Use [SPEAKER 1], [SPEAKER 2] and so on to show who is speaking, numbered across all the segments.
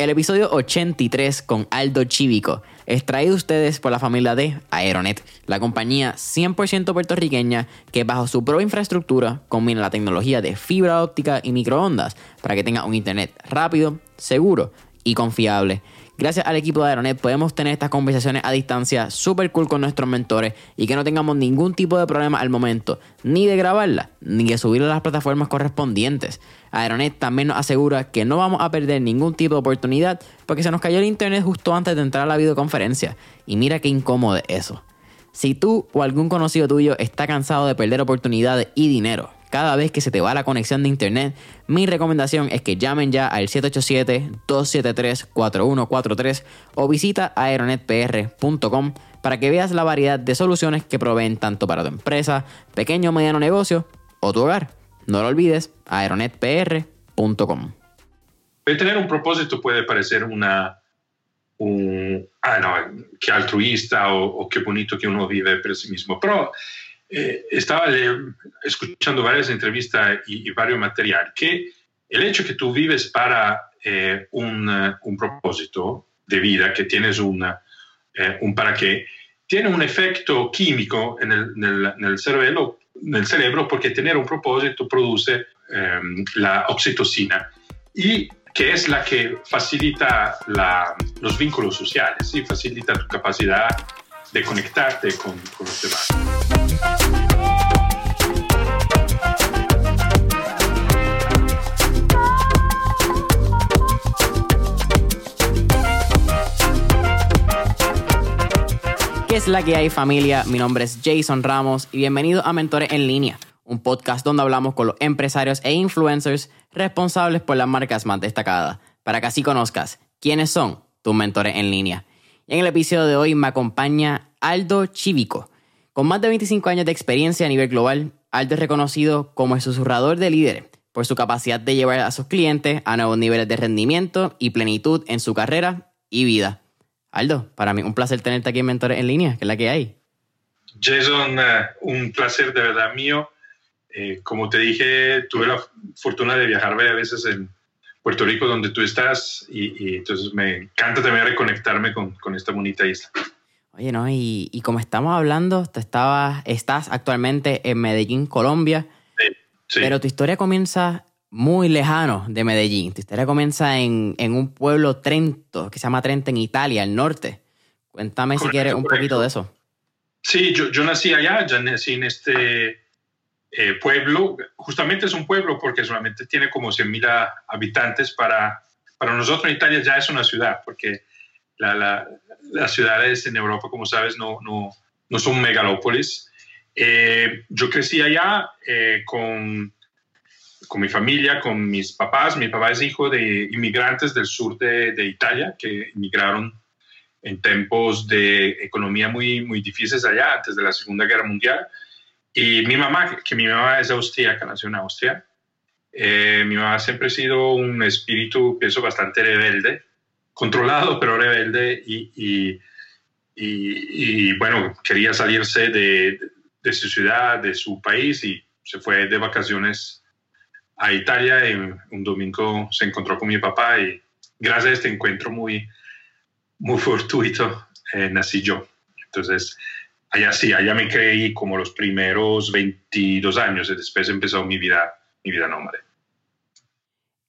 [SPEAKER 1] El episodio 83 con Aldo Chivico es traído a ustedes por la familia de Aeronet, la compañía 100% puertorriqueña que bajo su propia infraestructura combina la tecnología de fibra óptica y microondas para que tenga un internet rápido, seguro y confiable. Gracias al equipo de Aeronet podemos tener estas conversaciones a distancia súper cool con nuestros mentores y que no tengamos ningún tipo de problema al momento, ni de grabarla, ni de subirla a las plataformas correspondientes. Aeronet también nos asegura que no vamos a perder ningún tipo de oportunidad porque se nos cayó el internet justo antes de entrar a la videoconferencia. Y mira qué incómodo es eso. Si tú o algún conocido tuyo está cansado de perder oportunidades y dinero cada vez que se te va la conexión de internet, mi recomendación es que llamen ya al 787-273-4143 o visita aeronetpr.com para que veas la variedad de soluciones que proveen tanto para tu empresa, pequeño o mediano negocio o tu hogar. No lo olvides, aeronetpr.com.
[SPEAKER 2] Tener un propósito puede parecer una, un, ah, no, qué altruista o, o, qué bonito que uno vive por sí mismo, pero eh, estaba escuchando varias entrevistas y, y, varios material, que el hecho que tú vives para eh, un, un, propósito de vida, que tienes una, eh, un para qué, tiene un efecto químico en el, cerebro, cerebro porque tener un propósito produce la oxitocina y que es la que facilita la, los vínculos sociales y facilita tu capacidad de conectarte con, con los demás.
[SPEAKER 1] Es la que hay familia? Mi nombre es Jason Ramos y bienvenido a Mentores en línea, un podcast donde hablamos con los empresarios e influencers responsables por las marcas más destacadas, para que así conozcas quiénes son tus mentores en línea. Y en el episodio de hoy me acompaña Aldo Chivico. Con más de 25 años de experiencia a nivel global, Aldo es reconocido como el susurrador de líderes por su capacidad de llevar a sus clientes a nuevos niveles de rendimiento y plenitud en su carrera y vida. Aldo, para mí un placer tenerte aquí en Mentores en Línea, que es la que hay.
[SPEAKER 2] Jason, uh, un placer de verdad mío. Eh, como te dije, tuve la fortuna de viajar varias veces en Puerto Rico, donde tú estás, y, y entonces me encanta también reconectarme con, con esta bonita isla.
[SPEAKER 1] Oye, ¿no? Y, y, como estamos hablando, tú estabas, estás actualmente en Medellín, Colombia,
[SPEAKER 2] sí, sí.
[SPEAKER 1] pero tu historia comienza muy lejano de Medellín. Tu historia comienza en, en, un pueblo Trento, que se llama Trento en Italia, al norte. Cuéntame correcto, si quieres un correcto. poquito de eso.
[SPEAKER 2] Sí, yo, yo, nací allá, ya nací en este eh, pueblo. Justamente es un pueblo porque solamente tiene como 100.000 habitantes. Para, para nosotros en Italia ya es una ciudad, porque la, la, las ciudades en Europa, como sabes, no, no, no son megalópolis. Eh, yo crecí allá eh, con con mi familia, con mis papás. Mi papá es hijo de inmigrantes del sur de, de Italia que emigraron en tiempos de economía muy, muy difíciles allá, antes de la Segunda Guerra Mundial. Y mi mamá, que mi mamá es austríaca, nació en Austria. Eh, mi mamá siempre ha sido un espíritu, pienso, bastante rebelde, controlado, pero rebelde. Y, y, y, y bueno, quería salirse de, de su ciudad, de su país, y se fue de vacaciones a Italia y un domingo se encontró con mi papá y gracias a este encuentro muy, muy fortuito eh, nací yo. Entonces, allá sí, allá me creí como los primeros 22 años y después empezó mi vida, mi vida nómade.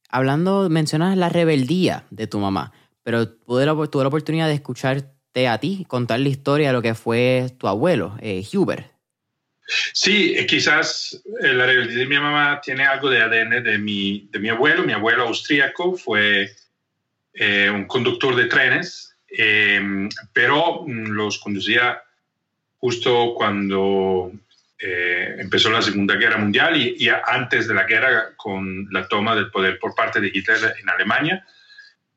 [SPEAKER 1] Hablando, mencionas la rebeldía de tu mamá, pero tuve la, tuve la oportunidad de escucharte a ti contar la historia de lo que fue tu abuelo, eh, Hubert.
[SPEAKER 2] Sí, quizás la rebeldía de mi mamá tiene algo de ADN de mi, de mi abuelo. Mi abuelo austríaco fue eh, un conductor de trenes, eh, pero los conducía justo cuando eh, empezó la Segunda Guerra Mundial y, y, antes de la guerra con la toma del poder por parte de Hitler en Alemania,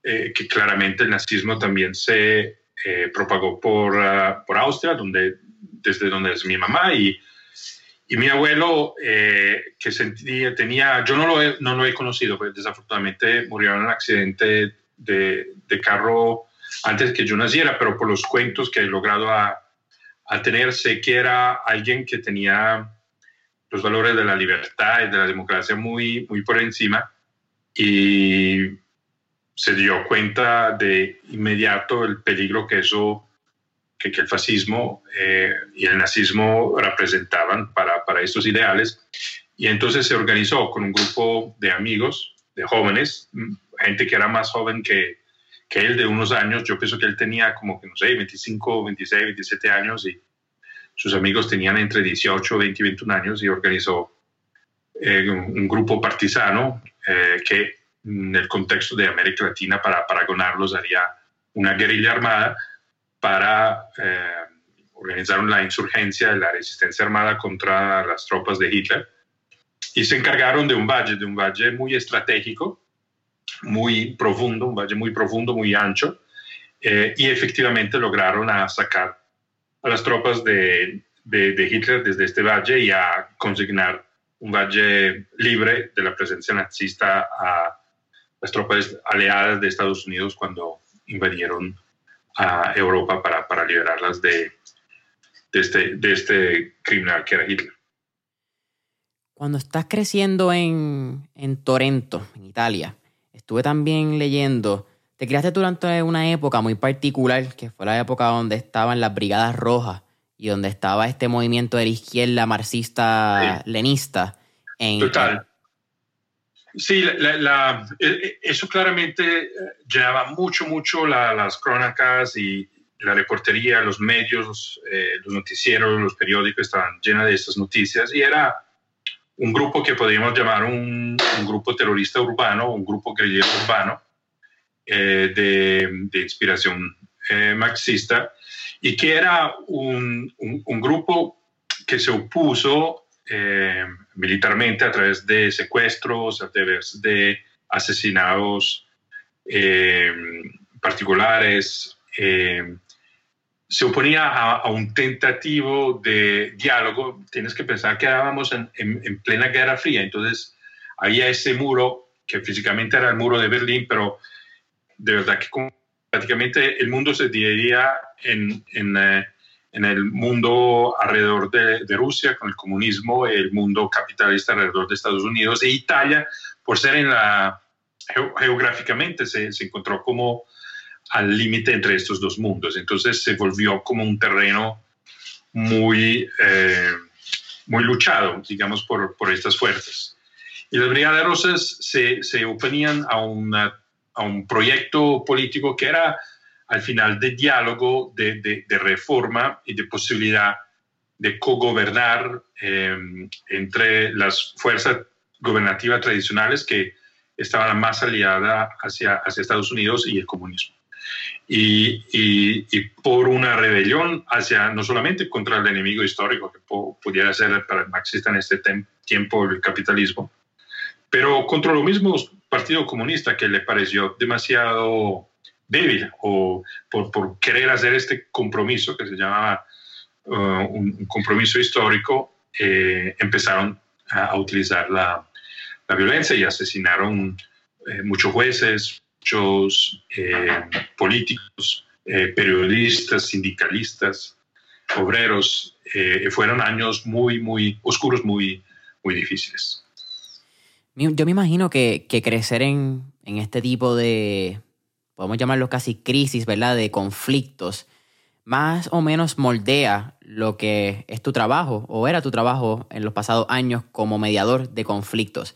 [SPEAKER 2] que claramente el nazismo también se propagó por, uh, por Austria, donde, desde donde es mi mamá y y mi abuelo, eh, que sentía, tenía, yo no lo he, no lo he conocido, pues desafortunadamente murió en un accidente de, de, carro antes que yo naciera, pero por los cuentos que he logrado a, a tener, sé que era alguien que tenía los valores de la libertad y de la democracia muy, muy por encima. Y, se dio cuenta de inmediato el peligro que eso, que, el fascismo eh, y el nazismo representaban para, para estos ideales. Y entonces se organizó con un grupo de amigos, de jóvenes, gente que era más joven que, que él de unos años. Yo pienso que él tenía como que, no sé, 25, 26, 27 años y sus amigos tenían entre 18, 20 y 21 años y organizó eh, un, grupo partisano eh, que en el contexto de América Latina para, para ganarlos haría una guerrilla armada para eh, organizar la insurgencia, la resistencia armada contra las tropas de Hitler. Y se encargaron de un valle, de un valle muy estratégico, muy profundo, un valle muy profundo, muy ancho, y efectivamente lograron a sacar a las tropas de, de, Hitler desde este valle y a consignar un valle libre de la presencia nazista a las tropas aliadas de Estados Unidos cuando invadieron a Europa para, para liberarlas de, de, este, de este criminal que era Hitler.
[SPEAKER 1] Cuando estás creciendo en, en Torrento, en Italia, estuve también leyendo te criaste durante una época muy particular, que fue la época donde estaban las Brigadas Rojas y donde estaba este movimiento de la izquierda marxista-lenista.
[SPEAKER 2] Total. Sí, e, e, eso claramente eh, llevaba mucho, mucho las crónicas y la reportería, los medios, eh, los noticieros, los periódicos estaban llenos de estas noticias y era un grupo que podríamos llamar un, un grupo terrorista urbano, un grupo guerrillero urbano, eh, de, inspiración eh, marxista y que era un, grupo que se opuso eh, militarmente a través de secuestros, a través de asesinados particulares. se oponía a, un tentativo de diálogo. Tienes que pensar que estábamos en, en plena Guerra Fría, entonces había ese muro que físicamente era el muro de Berlín, pero de verdad que prácticamente el mundo se dividía en, en, eh, en el mundo alrededor de, de, Rusia con el comunismo, el mundo capitalista alrededor de Estados Unidos e Italia, por ser en la, geográficamente se, se encontró como al límite entre estos dos mundos. Entonces se volvió como un terreno muy, eh, muy luchado, digamos, por, por estas fuerzas. Y las Brigadas Rosas se, se oponían a una a un proyecto político que era al final de diálogo, de, de, reforma y de posibilidad de cogobernar eh, entre las fuerzas gobernativas tradicionales que estaban más aliadas hacia, hacia Estados Unidos y el comunismo. Y, y, por una rebelión hacia no solamente contra el enemigo histórico que pudiera ser para el marxista en este tiempo el capitalismo, pero contra lo mismo Partido Comunista que le pareció demasiado débil o por, querer hacer este compromiso que se llamaba uh, un, compromiso histórico, eh, empezaron a, utilizar la, violencia y asesinaron eh, muchos jueces, muchos eh, políticos, periodistas, sindicalistas, obreros. fueron años muy, muy oscuros, muy, muy difíciles.
[SPEAKER 1] Yo me imagino que, crecer en, este tipo de, podemos llamarlo casi crisis, ¿verdad? De conflictos, más o menos moldea lo que es tu trabajo o era tu trabajo en los pasados años como mediador de conflictos.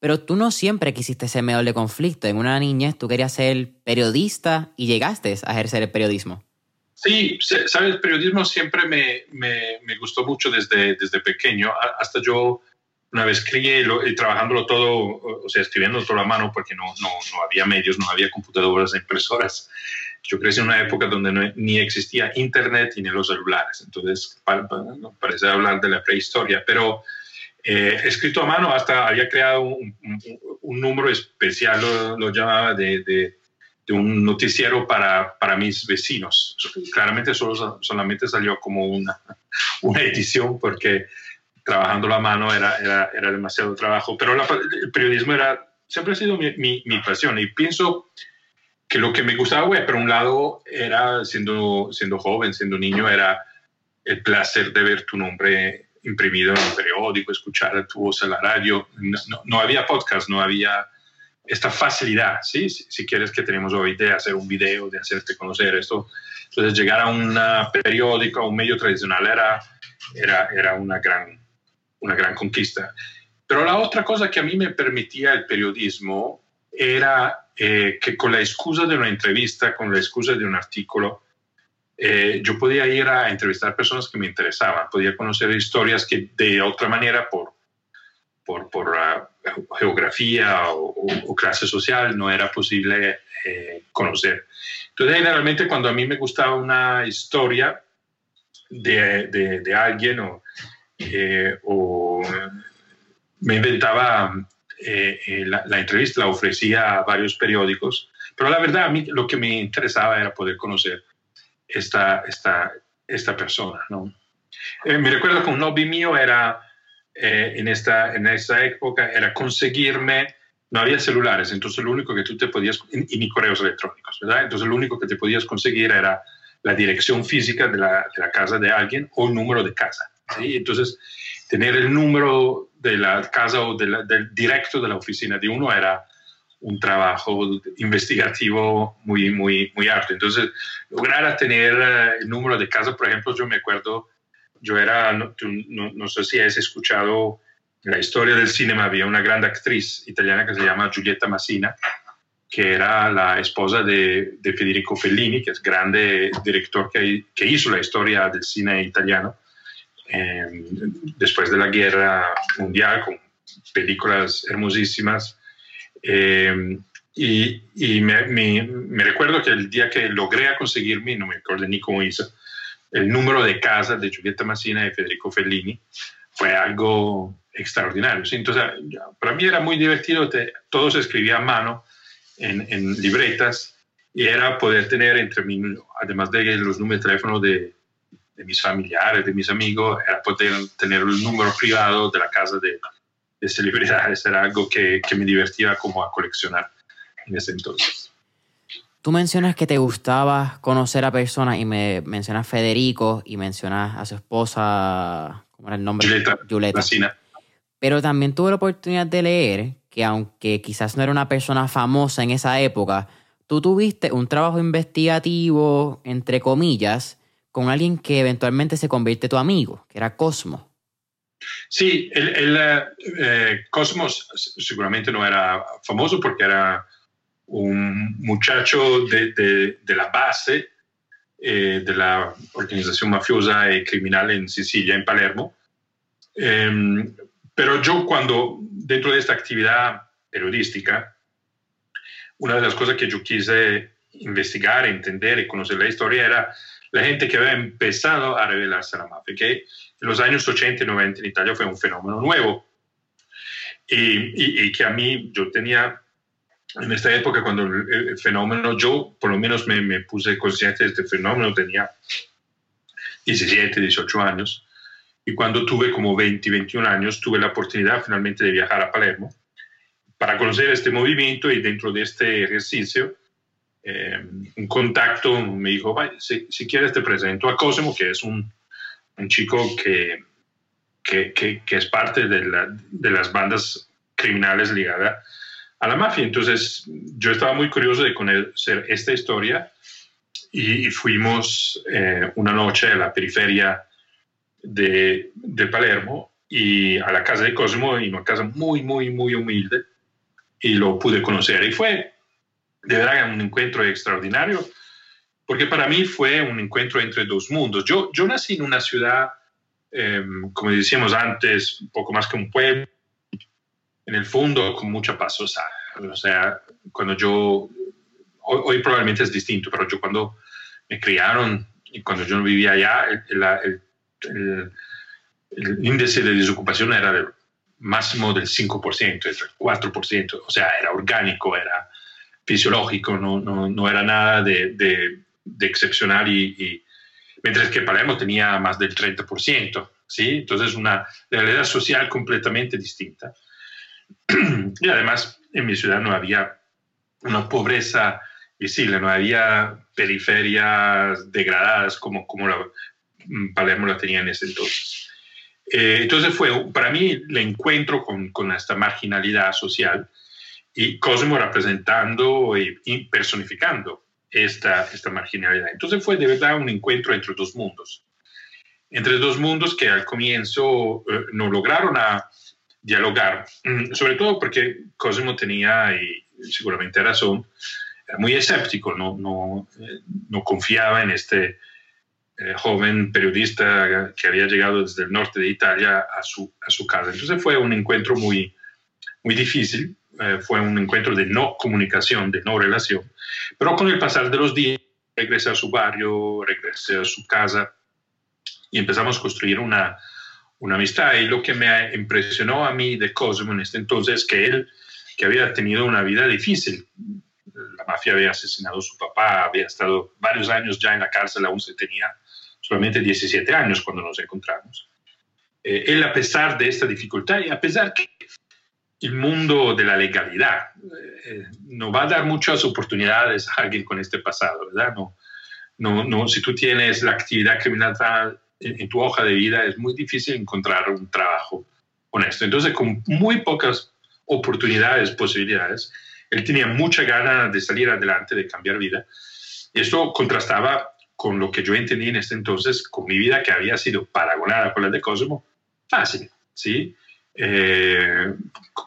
[SPEAKER 1] Pero tú no siempre quisiste ser mediador de conflictos. En una niñez tú querías ser periodista y llegaste a ejercer el periodismo.
[SPEAKER 2] Sí, sabes, el periodismo siempre me, me, gustó mucho desde, desde pequeño. Hasta yo una vez crié y trabajándolo todo, o sea, escribiendo todo a mano porque no, no, no había medios, no había computadoras, impresoras. Yo crecí en una época donde ni existía internet ni los celulares, entonces parece hablar de la prehistoria, pero eh, escrito a mano hasta había creado un, un, número especial, lo, llamaba de, de, de, un noticiero para, para mis vecinos. Claramente solo, solamente salió como una, una edición porque trabajando la mano era, era, era demasiado trabajo, pero el periodismo era, siempre ha sido mi, mi, pasión y pienso que lo que me gustaba, güey, por un lado era siendo, siendo joven, siendo niño, era el placer de ver tu nombre imprimido en un periódico, escuchar tu voz en la radio. No, no, había podcast, no había esta facilidad, ¿sí? Si, quieres que tenemos hoy de hacer un video, de hacerte conocer esto. Entonces llegar a un periódico, a un medio tradicional era, era, era una, gran, una gran conquista. Pero la otra cosa que a mí me permitía el periodismo era eh, que con la excusa de una entrevista, con la excusa de un artículo, eh, yo podía ir a entrevistar personas que me interesaban, podía conocer historias que de otra manera, por, por, por uh, geografía o, clase social, no era posible eh, conocer. Entonces, generalmente cuando a mí me gustaba una historia de, de, alguien o, o, me inventaba la, la, entrevista, la ofrecía a varios periódicos, pero la verdad a mí lo que me interesaba era poder conocer esta, esta, esta persona. ¿no? Eh, me recuerdo que un hobby mío era, eh, en, esta, en esta época, era conseguirme, no había celulares, entonces lo único que tú te podías, y ni correos electrónicos, ¿verdad? Entonces lo único que te podías conseguir era la dirección física de la, de la casa de alguien o el número de casa. ¿Sí? Entonces, tener el número de la casa o del directo de la oficina de uno era un trabajo investigativo muy, muy, muy alto. Entonces, lograr tener eh, el número de casas, por ejemplo, yo me acuerdo, yo era, no, no, sé si has escuchado la historia del cine, había una gran actriz italiana que se llama Giulietta Massina, que era la esposa de, de Federico Fellini, que es grande director que, que hizo la historia del cine italiano eh, después de la guerra mundial, con películas hermosísimas eh, y, me, recuerdo que el día que logré conseguirme, no me acuerdo ni cómo hizo, el número de casa de Giulietta Massina y Federico Fellini fue algo extraordinario. Entonces, para mí era muy divertido, todo se escribía a mano en, libretas y era poder tener entre mí, además de los números de teléfono de, mis familiares, de mis amigos, era poder tener el número privado de la casa de, de celebridades era algo que, que me divertía como a coleccionar en ese entonces.
[SPEAKER 1] Tú mencionas que te gustaba conocer a personas y me mencionas Federico y mencionas a su esposa, ¿cómo era el nombre?
[SPEAKER 2] Julieta.
[SPEAKER 1] Pero también tuve la oportunidad de leer que aunque quizás no era una persona famosa en esa época, tú tuviste un trabajo investigativo, entre comillas, con alguien que eventualmente se convierte tu amigo, que era Cosmo.
[SPEAKER 2] Sí, el, eh, Cosmos seguramente no era famoso porque era un muchacho de, la base eh, de la organización mafiosa y criminal en Sicilia, en Palermo. Em, pero yo cuando, dentro de esta actividad periodística, una de las cosas que yo quise investigar, entender y conocer la historia era la gente que había empezado a revelarse a la mafia, que en los años 80 y 90 en Italia fue un fenómeno nuevo. Y, que a mí, yo tenía, en esta época, cuando el, fenómeno, yo por lo menos me, me, puse consciente de este fenómeno, tenía 17, 18 años. Y cuando tuve como 20, 21 años, tuve la oportunidad finalmente de viajar a Palermo para conocer este movimiento y dentro de este ejercicio eh, un contacto me dijo, si, si, quieres te presento a Cosimo, que es un, un chico que, que, que, es parte de, la, de, las bandas criminales ligadas a la mafia. Entonces yo estaba muy curioso de conocer esta historia y, fuimos eh, una noche a la periferia de, de, Palermo y a la casa de Cosimo, y una casa muy, muy, muy humilde, y lo pude conocer. Y fue de verdad un encuentro extraordinario, porque para mí fue un encuentro entre dos mundos. Yo, yo nací en una ciudad, em, como decíamos antes, un poco más que un pueblo, en el fondo con mucha paz. O sea, cuando yo, hoy, probablemente es distinto, pero yo cuando me criaron y cuando yo vivía allá, el, el, el índice de desocupación era del máximo del 5%, el 4%, o sea, era orgánico, era fisiológico, no, no, no era nada de, de, excepcional y, mientras que Palermo tenía más del 30%, ¿sí? Entonces una realidad social completamente distinta. y además en mi ciudad no había una pobreza visible, no había periferias degradadas como, como la, Palermo la tenía en ese entonces. Eh, entonces fue para mí el encuentro con, con esta marginalidad social y Cosmo representando y personificando esta, esta marginalidad. Entonces fue de verdad un encuentro entre dos mundos, entre dos mundos que al comienzo eh, no lograron a dialogar, mm, sobre todo porque Cosimo tenía, y seguramente razón, era muy escéptico, no, no, eh, no confiaba en este eh, joven periodista que había llegado desde el norte de Italia a su, a su casa. Entonces fue un encuentro muy, muy difícil, eh, fue un encuentro de no comunicación, de no relación, pero con el pasar de los días regresé a su barrio, regresé a su casa y empezamos a construir una, amistad. Y lo que me impresionó a mí de Cosimo en este entonces es que él, que había tenido una vida difícil, la mafia había asesinado a su papá, había estado varios años ya en la cárcel, aún se tenía solamente 17 años cuando nos encontramos. Eh, él, a pesar de esta dificultad y a pesar que el mundo de la legalidad eh, no va a dar muchas oportunidades a alguien con este pasado, ¿verdad? No, no, no, si tú tienes la actividad criminal en, tu hoja de vida, es muy difícil encontrar un trabajo honesto. Entonces, con muy pocas oportunidades, posibilidades, él tenía mucha gana de salir adelante, de cambiar vida. Esto contrastaba con lo que yo entendí en este entonces, con mi vida que había sido paragonada con la de Cosmo, fácil, ¿sí? Eh,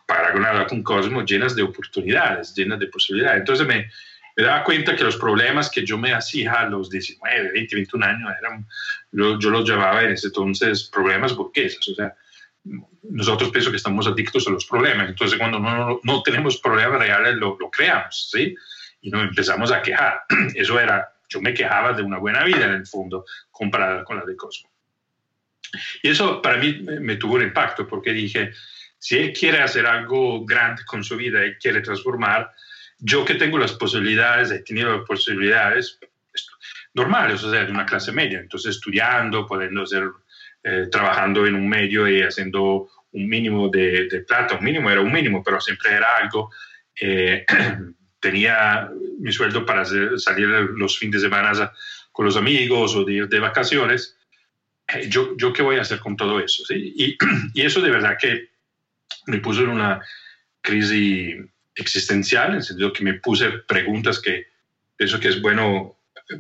[SPEAKER 2] paragonada con Cosmo, llenas de oportunidades, llenas de posibilidades. Entonces me, me, daba cuenta que los problemas que yo me hacía a los 19, 20, 21 años, eran, yo, yo los llevaba en ese entonces problemas burgueses, o sea, nosotros pienso que estamos adictos a los problemas, entonces cuando no, no tenemos problemas reales lo, lo creamos, ¿sí? Y nos empezamos a quejar. Eso era yo me quejaba de una buena vida en el fondo comparada con la de Cosmo. Y eso para mí me tuvo un impacto porque dije, si él quiere hacer algo grande con su vida, él quiere transformar, yo que tengo las posibilidades, he tenido las posibilidades normales, o sea, de una clase media, entonces estudiando, pudiendo ser, eh, trabajando en un medio y haciendo un mínimo de, de, plata, un mínimo era un mínimo, pero siempre era algo. Eh, tenía mi sueldo para salir los fines de semana con los amigos o de ir de vacaciones. Eh, yo, ¿Yo qué voy a hacer con todo eso? ¿sí? Y, y, eso de verdad que me puso en una crisis existencial, en el sentido que me puse preguntas que pienso que es bueno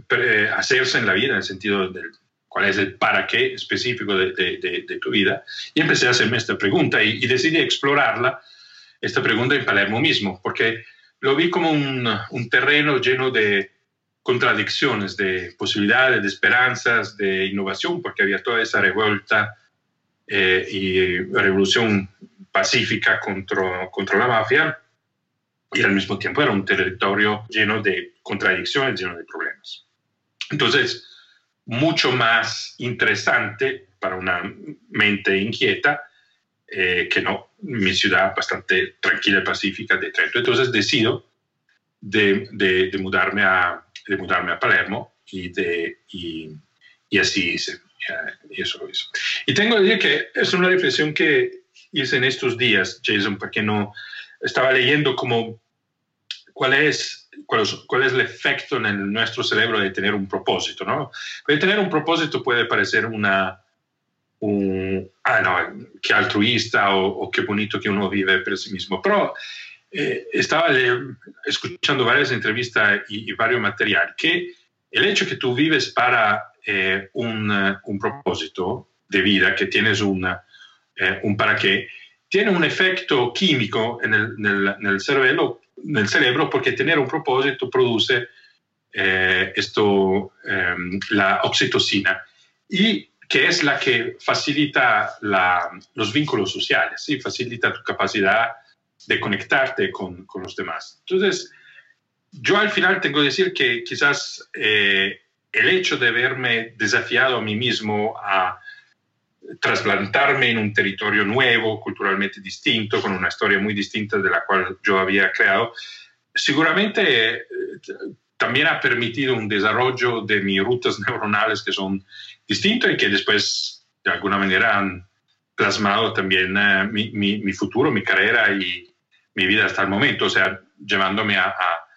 [SPEAKER 2] eh, hacerse en la vida, en el sentido de cuál es el para qué específico de, de, de tu vida. Y empecé a hacerme esta pregunta y, y decidí explorarla, esta pregunta en Palermo mismo, porque lo vi como un, un terreno lleno de contradicciones, de posibilidades, de esperanzas, de innovación, porque había toda esa revuelta eh, y revolución pacífica contra, contra la mafia, y al mismo tiempo era un territorio lleno de contradicciones, lleno de problemas. Entonces, mucho más interesante para una mente inquieta eh, que no, mi ciudad bastante tranquila y pacífica de Trento. Entonces decido de, de, mudarme, a, de mudarme a Palermo y, de, y, y así hice. Y eso hizo. Y tengo que decir que es una reflexión que hice en estos días, Jason, porque no estaba leyendo como cuál es, cuál es, cuál es el efecto en nuestro cerebro de tener un propósito, ¿no? Porque tener un propósito puede parecer una, un, ah, no, qué altruista o, qué bonito que uno vive por sí mismo. Pero eh, estaba escuchando varias entrevistas y, varios material que el hecho que tú vives para eh, un, un, propósito de vida, que tienes una, eh, un para qué, tiene un efecto químico en el, en el, cerebro, cerebro porque tener un propósito produce esto, la oxitocina. Y que es la que facilita los vínculos sociales, ¿sí? facilita tu capacidad de conectarte con, con, los demás. Entonces, yo al final tengo que decir que quizás eh, el hecho de verme desafiado a mí mismo a trasplantarme en un territorio nuevo, culturalmente distinto, con una historia muy distinta de la cual yo había creado, seguramente eh, también ha permitido un desarrollo de mis rutas neuronales que son distinto y que después de alguna manera han plasmado también eh, mi, mi, futuro, mi carrera y mi vida hasta el momento, o sea, llevándome a, a,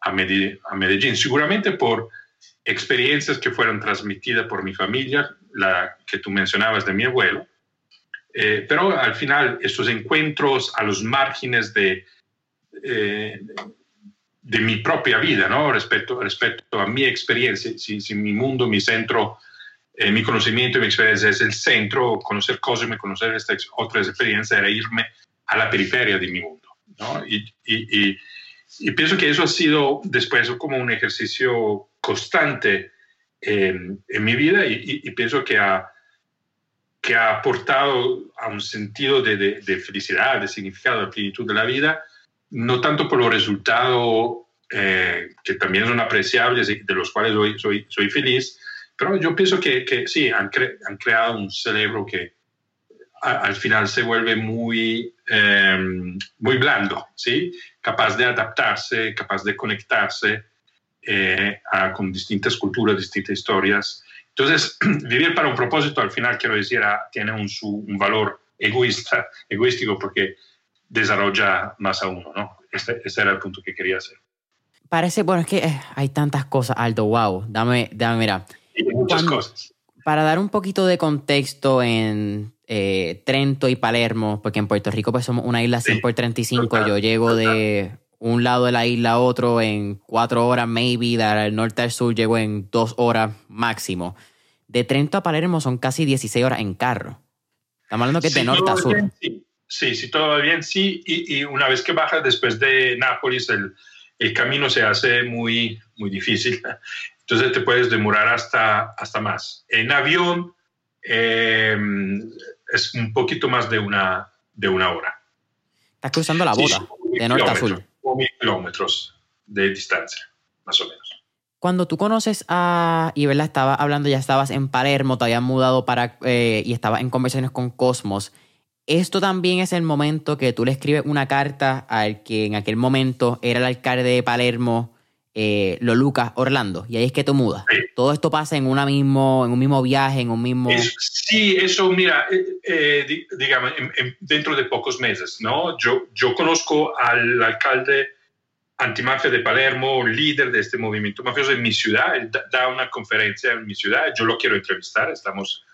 [SPEAKER 2] a, Medellín, seguramente por experiencias que fueron transmitidas por mi familia, la que tú mencionabas de mi abuelo, eh, pero al final estos encuentros a los márgenes de, de mi propia vida, ¿no? Respecto, respecto a mi experiencia, si, si mi mundo, mi centro, mi conocimiento y mi experiencia es el centro, conocer cosas, conocer esta otra experiencia era irme a la periferia de mi mundo, ¿no? Y, y, y, pienso que eso ha sido después como un ejercicio constante en, en mi vida y, pienso que ha, que ha aportado a un sentido de, de, felicidad, de significado, de plenitud de la vida, no tanto por los resultados eh, que también son apreciables y de los cuales soy, soy, soy feliz, pero yo pienso que, que sí, han, han, creado un cerebro que al final se vuelve muy, em, muy blando, ¿sí? capaz de adaptarse, capaz de conectarse eh, con distintas culturas, distintas historias. Entonces, vivir para un propósito al final, quiero decir, ah, tiene un, un valor egoísta, egoístico porque desarrolla más a uno, ¿no? Este, este, era el punto que quería hacer.
[SPEAKER 1] Parece, bueno, es que eh, hay tantas cosas, Aldo, wow, dame, dame, mira.
[SPEAKER 2] muchas cosas.
[SPEAKER 1] Para dar un poquito de contexto en eh, Trento y Palermo, porque en Puerto Rico pues somos una isla 100 por 35, yo llego de un lado de la isla a otro en cuatro horas, maybe, del norte al sur llego en dos horas máximo. De Trento a Palermo son casi 16 horas en carro. Estamos hablando que es de norte a sur.
[SPEAKER 2] Sí, sí, todo va bien, sí. Y, una vez que bajas después de Nápoles, el, el, camino se hace muy, muy difícil. Entonces te puedes demorar hasta, hasta más. En avión em, es un poquito más de una, de una hora.
[SPEAKER 1] Estás cruzando la boda, de norte a sur.
[SPEAKER 2] O mil kilómetros de distancia, más o menos.
[SPEAKER 1] Cuando tú conoces a, y verdad, estaba hablando, ya estabas en Palermo, te habías mudado para, eh, y estabas en conversaciones con Cosmos esto también es el momento que tú le escribes una carta al que en aquel momento era el alcalde de Palermo, eh, Lucas Orlando, y ahí es que tú mudas. Todo esto pasa en, una mismo, en un mismo viaje, en un mismo...
[SPEAKER 2] sí, eso, mira, eh, eh, digamos, dentro de pocos meses, ¿no? Yo, yo conozco al alcalde antimafia de Palermo, líder de este movimiento mafioso en mi ciudad, él da una conferencia en mi ciudad, yo lo quiero entrevistar, estamos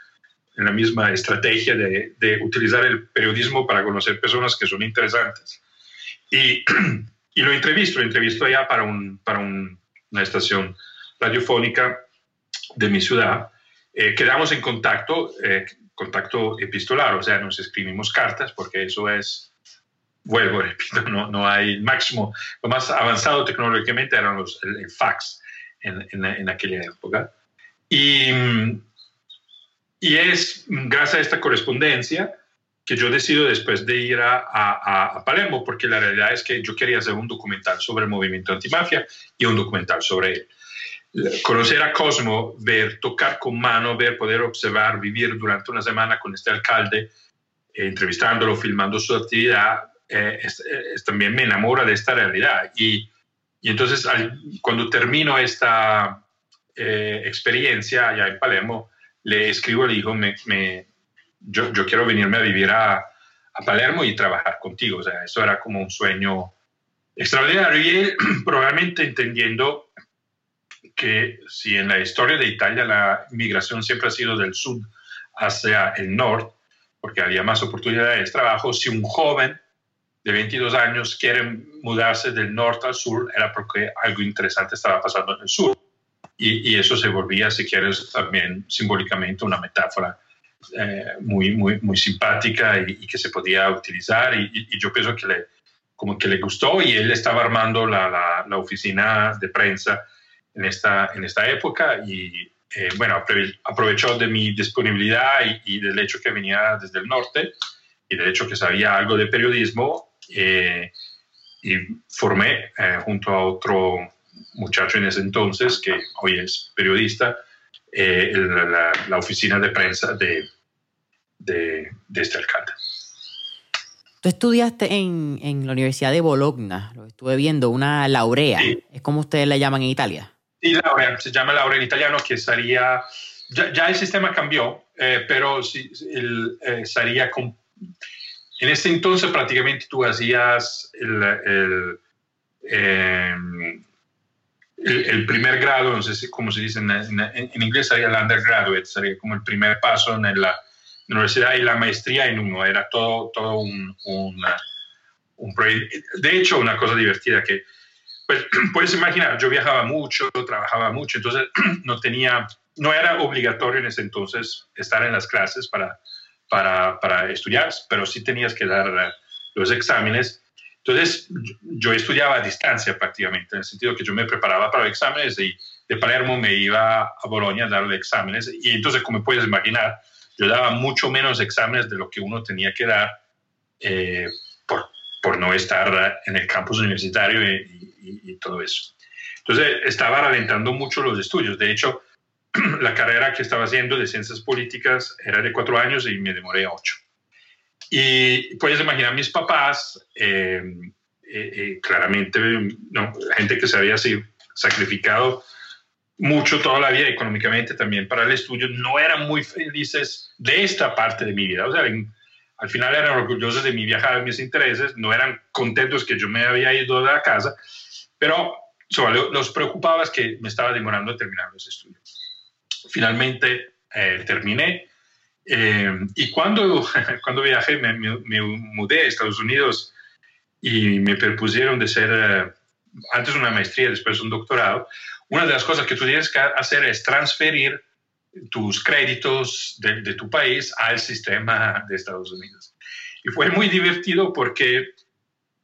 [SPEAKER 2] en la misma estrategia de, de, utilizar el periodismo para conocer personas que son interesantes. Y, y lo entrevisto, lo entrevisto allá para, un, para un, una estación radiofónica de mi ciudad. Eh, quedamos en contacto, eh, contacto epistolar, o sea, nos escribimos cartas porque eso es, vuelvo, repito, no, no hay máximo, lo más avanzado tecnológicamente eran los, el, fax en, en, en, aquella época. Y, y es gracias a esta correspondencia que yo decido después de ir a, a, Palermo, porque la realidad es que yo quería hacer un documental sobre el movimiento antimafia y un documental sobre él. Conocer a Cosmo, ver, tocar con mano, ver, poder observar, vivir durante una semana con este alcalde, eh, entrevistándolo, filmando su actividad, eh, también me enamora de esta realidad. Y, y entonces, cuando termino esta eh, experiencia allá en Palermo, le escribo, le digo, me, yo, yo, quiero venirme a vivir a, a, Palermo y trabajar contigo. O sea, eso era como un sueño extraordinario. Y él, probablemente entendiendo que si en la historia de Italia la migración siempre ha sido del sur hacia el norte, porque había más oportunidades de trabajo, si un joven de 22 años quiere mudarse del norte al sur, era porque algo interesante estaba pasando en el sur y, eso se volvía, si quieres, también simbólicamente una metáfora eh, muy, muy, muy simpática y, que se podía utilizar. Y, yo pienso que le, como que le gustó y él estaba armando la, la, oficina de prensa en esta, en esta época y eh, bueno, aprovechó de mi disponibilidad y, del hecho que venía desde el norte y del hecho que sabía algo de periodismo eh, y formé junto a otro muchacho en ese entonces, que hoy es periodista, eh, la, la, oficina de prensa de, de, este alcalde.
[SPEAKER 1] Tú estudiaste en, en, la Universidad de Bologna, lo estuve viendo, una laurea, ¿es como ustedes la llaman en Italia?
[SPEAKER 2] Sí, laurea, se llama laurea en italiano, que sería, ya, el sistema cambió, eh, pero sí, el, eh, sería, con, en ese entonces prácticamente tú hacías el, el el, primer grado, no sé si, cómo se dice en, inglés, sería el undergraduate, sería como el primer paso en la universidad y la maestría en uno, era todo, todo un, un proyecto. De hecho, una cosa divertida que, pues, puedes imaginar, yo viajaba mucho, trabajaba mucho, entonces no tenía, no era obligatorio en ese entonces estar en las clases para, para, para estudiar, pero sí tenías que dar los exámenes. Entonces, yo estudiaba a distancia prácticamente, en el sentido que yo me preparaba para los exámenes y de Palermo me iba a Bolonia a darle exámenes. Y entonces, como puedes imaginar, yo daba mucho menos exámenes de lo que uno tenía que dar eh, por, por, no estar en el campus universitario y, y, todo eso. Entonces, estaba ralentando mucho los estudios. De hecho, la carrera que estaba haciendo de ciencias políticas era de cuatro años y me demoré ocho. Y puedes imaginar mis papás, eh, eh, claramente, no, gente que se había sacrificado mucho toda la vida económicamente también para el estudio, no eran muy felices de esta parte de mi vida. O sea, al final eran orgullosos de mi viajar, mis intereses, no eran contentos que yo me había ido de la casa, pero sobre, los preocupaba es que me estaba demorando a terminar los estudios. Finalmente eh, terminé eh, y cuando, cuando viajé, me, me, mudé a Estados Unidos y me propusieron de ser eh, antes una maestría, después un doctorado una de las cosas que tú tienes que hacer es transferir tus créditos de, tu país al sistema de Estados Unidos. Y fue muy divertido porque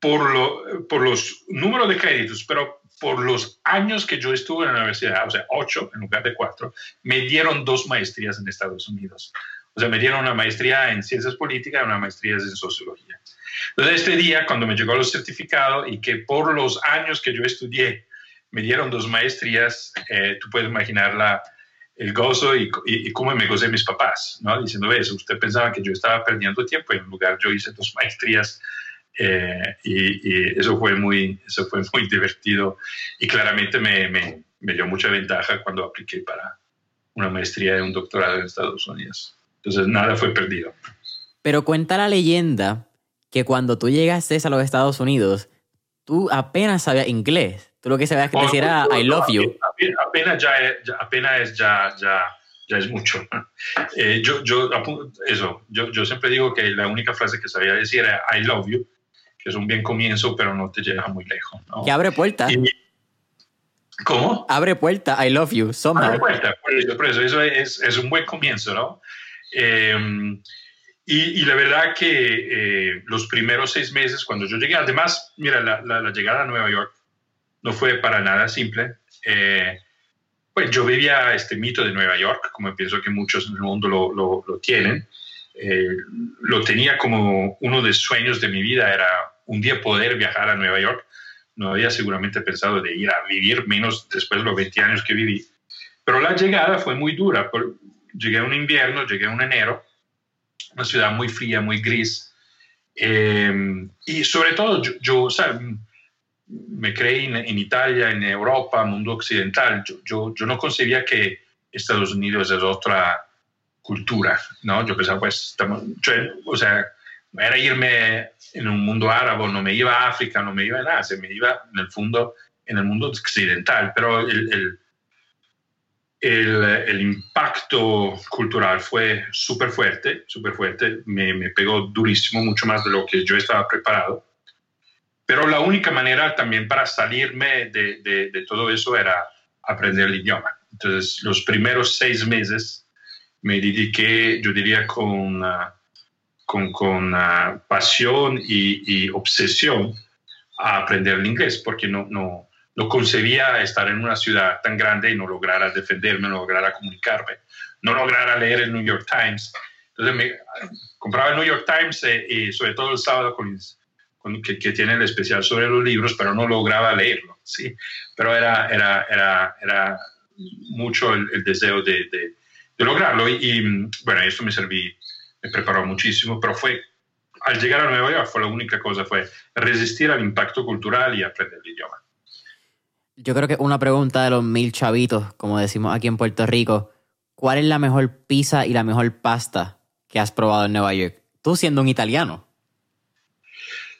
[SPEAKER 2] por, lo, por los números de créditos, pero por los años que yo estuve en la universidad, o sea, ocho en lugar de cuatro, me dieron dos maestrías en Estados Unidos. O sea, me dieron una maestría en ciencias políticas y una maestría en sociología. Entonces, este día, cuando me llegó los certificados y que por los años que yo estudié, me dieron dos maestrías, eh, tú puedes imaginar la, el gozo y, cómo me gocé mis papás, ¿no? Diciendo, ves, usted pensaba que yo estaba perdiendo tiempo, y en lugar yo hice dos maestrías eh, y, eso, fue muy, eso fue muy divertido y claramente me, me, me, dio mucha ventaja cuando apliqué para una maestría y un doctorado en Estados Unidos. Entonces, nada fue perdido.
[SPEAKER 1] Pero cuenta la leyenda que cuando tú llegaste a los Estados Unidos, tú apenas sabías inglés. Tú lo que sabías que decir era I love you.
[SPEAKER 2] Apenas ya, apenas es, ya, ya, ya es mucho. Eh, yo, yo, eso, yo, yo siempre digo que la única frase que sabía decir era I love you, que es un bien comienzo, pero no te lleva muy lejos. ¿no?
[SPEAKER 1] Que abre puerta.
[SPEAKER 2] ¿Cómo?
[SPEAKER 1] Abre puerta, I love you, somehow.
[SPEAKER 2] Abre puerta, por eso, por eso, eso es, es, un buen comienzo, ¿no? Eh, y, y, la verdad que eh, los primeros seis meses, cuando yo llegué, además, mira, la, la, llegada a Nueva York no fue para nada simple. Eh, pues yo vivía este mito de Nueva York, como pienso que muchos en el mundo lo, lo, lo tienen. Eh, lo tenía como uno de los sueños de mi vida, era un día poder viajar a Nueva York. No había seguramente pensado de ir a vivir menos después de los 20 años que viví. Pero la llegada fue muy dura. Llegué a un invierno, llegué a un enero, una ciudad muy fría, muy gris. Eh, y sobre todo, yo, yo me creí en, Italia, en Europa, mundo occidental. Yo, yo, no concebía que Estados Unidos es otra cultura, ¿no? Yo pensaba, pues, estamos, o sea, era irme en un mundo árabe, no me iba a África, no me iba a Asia, me iba en el fondo en el mundo occidental, pero el, el, el, el impacto cultural fue súper fuerte, súper fuerte, me, me pegó durísimo, mucho más de lo que yo estaba preparado. Pero la única manera también para salirme de, de, todo eso era aprender el idioma. Entonces, los primeros seis meses me dediqué, yo diría, con, ah, con, con uh, pasión y, y, obsesión a aprender el inglés, porque no, no, no concebía estar en una ciudad tan grande y no lograra defenderme, no lograra comunicarme, no lograra leer el New York Times. Entonces, me, compraba el New York Times eh, y sobre todo el sábado con que, tiene el especial sobre los libros, pero no lograba leerlo, ¿sí? Pero era, era, era, era mucho el, deseo de, de, lograrlo y, bueno, esto me serví, me preparó muchísimo, pero fue, al llegar a Nueva York fue la única cosa, fue resistir al impacto cultural y aprender el idioma.
[SPEAKER 1] Yo creo que una pregunta de los mil chavitos, como decimos aquí en Puerto Rico, ¿cuál es la mejor pizza y la mejor pasta que has probado en Nueva York? Tú siendo un italiano.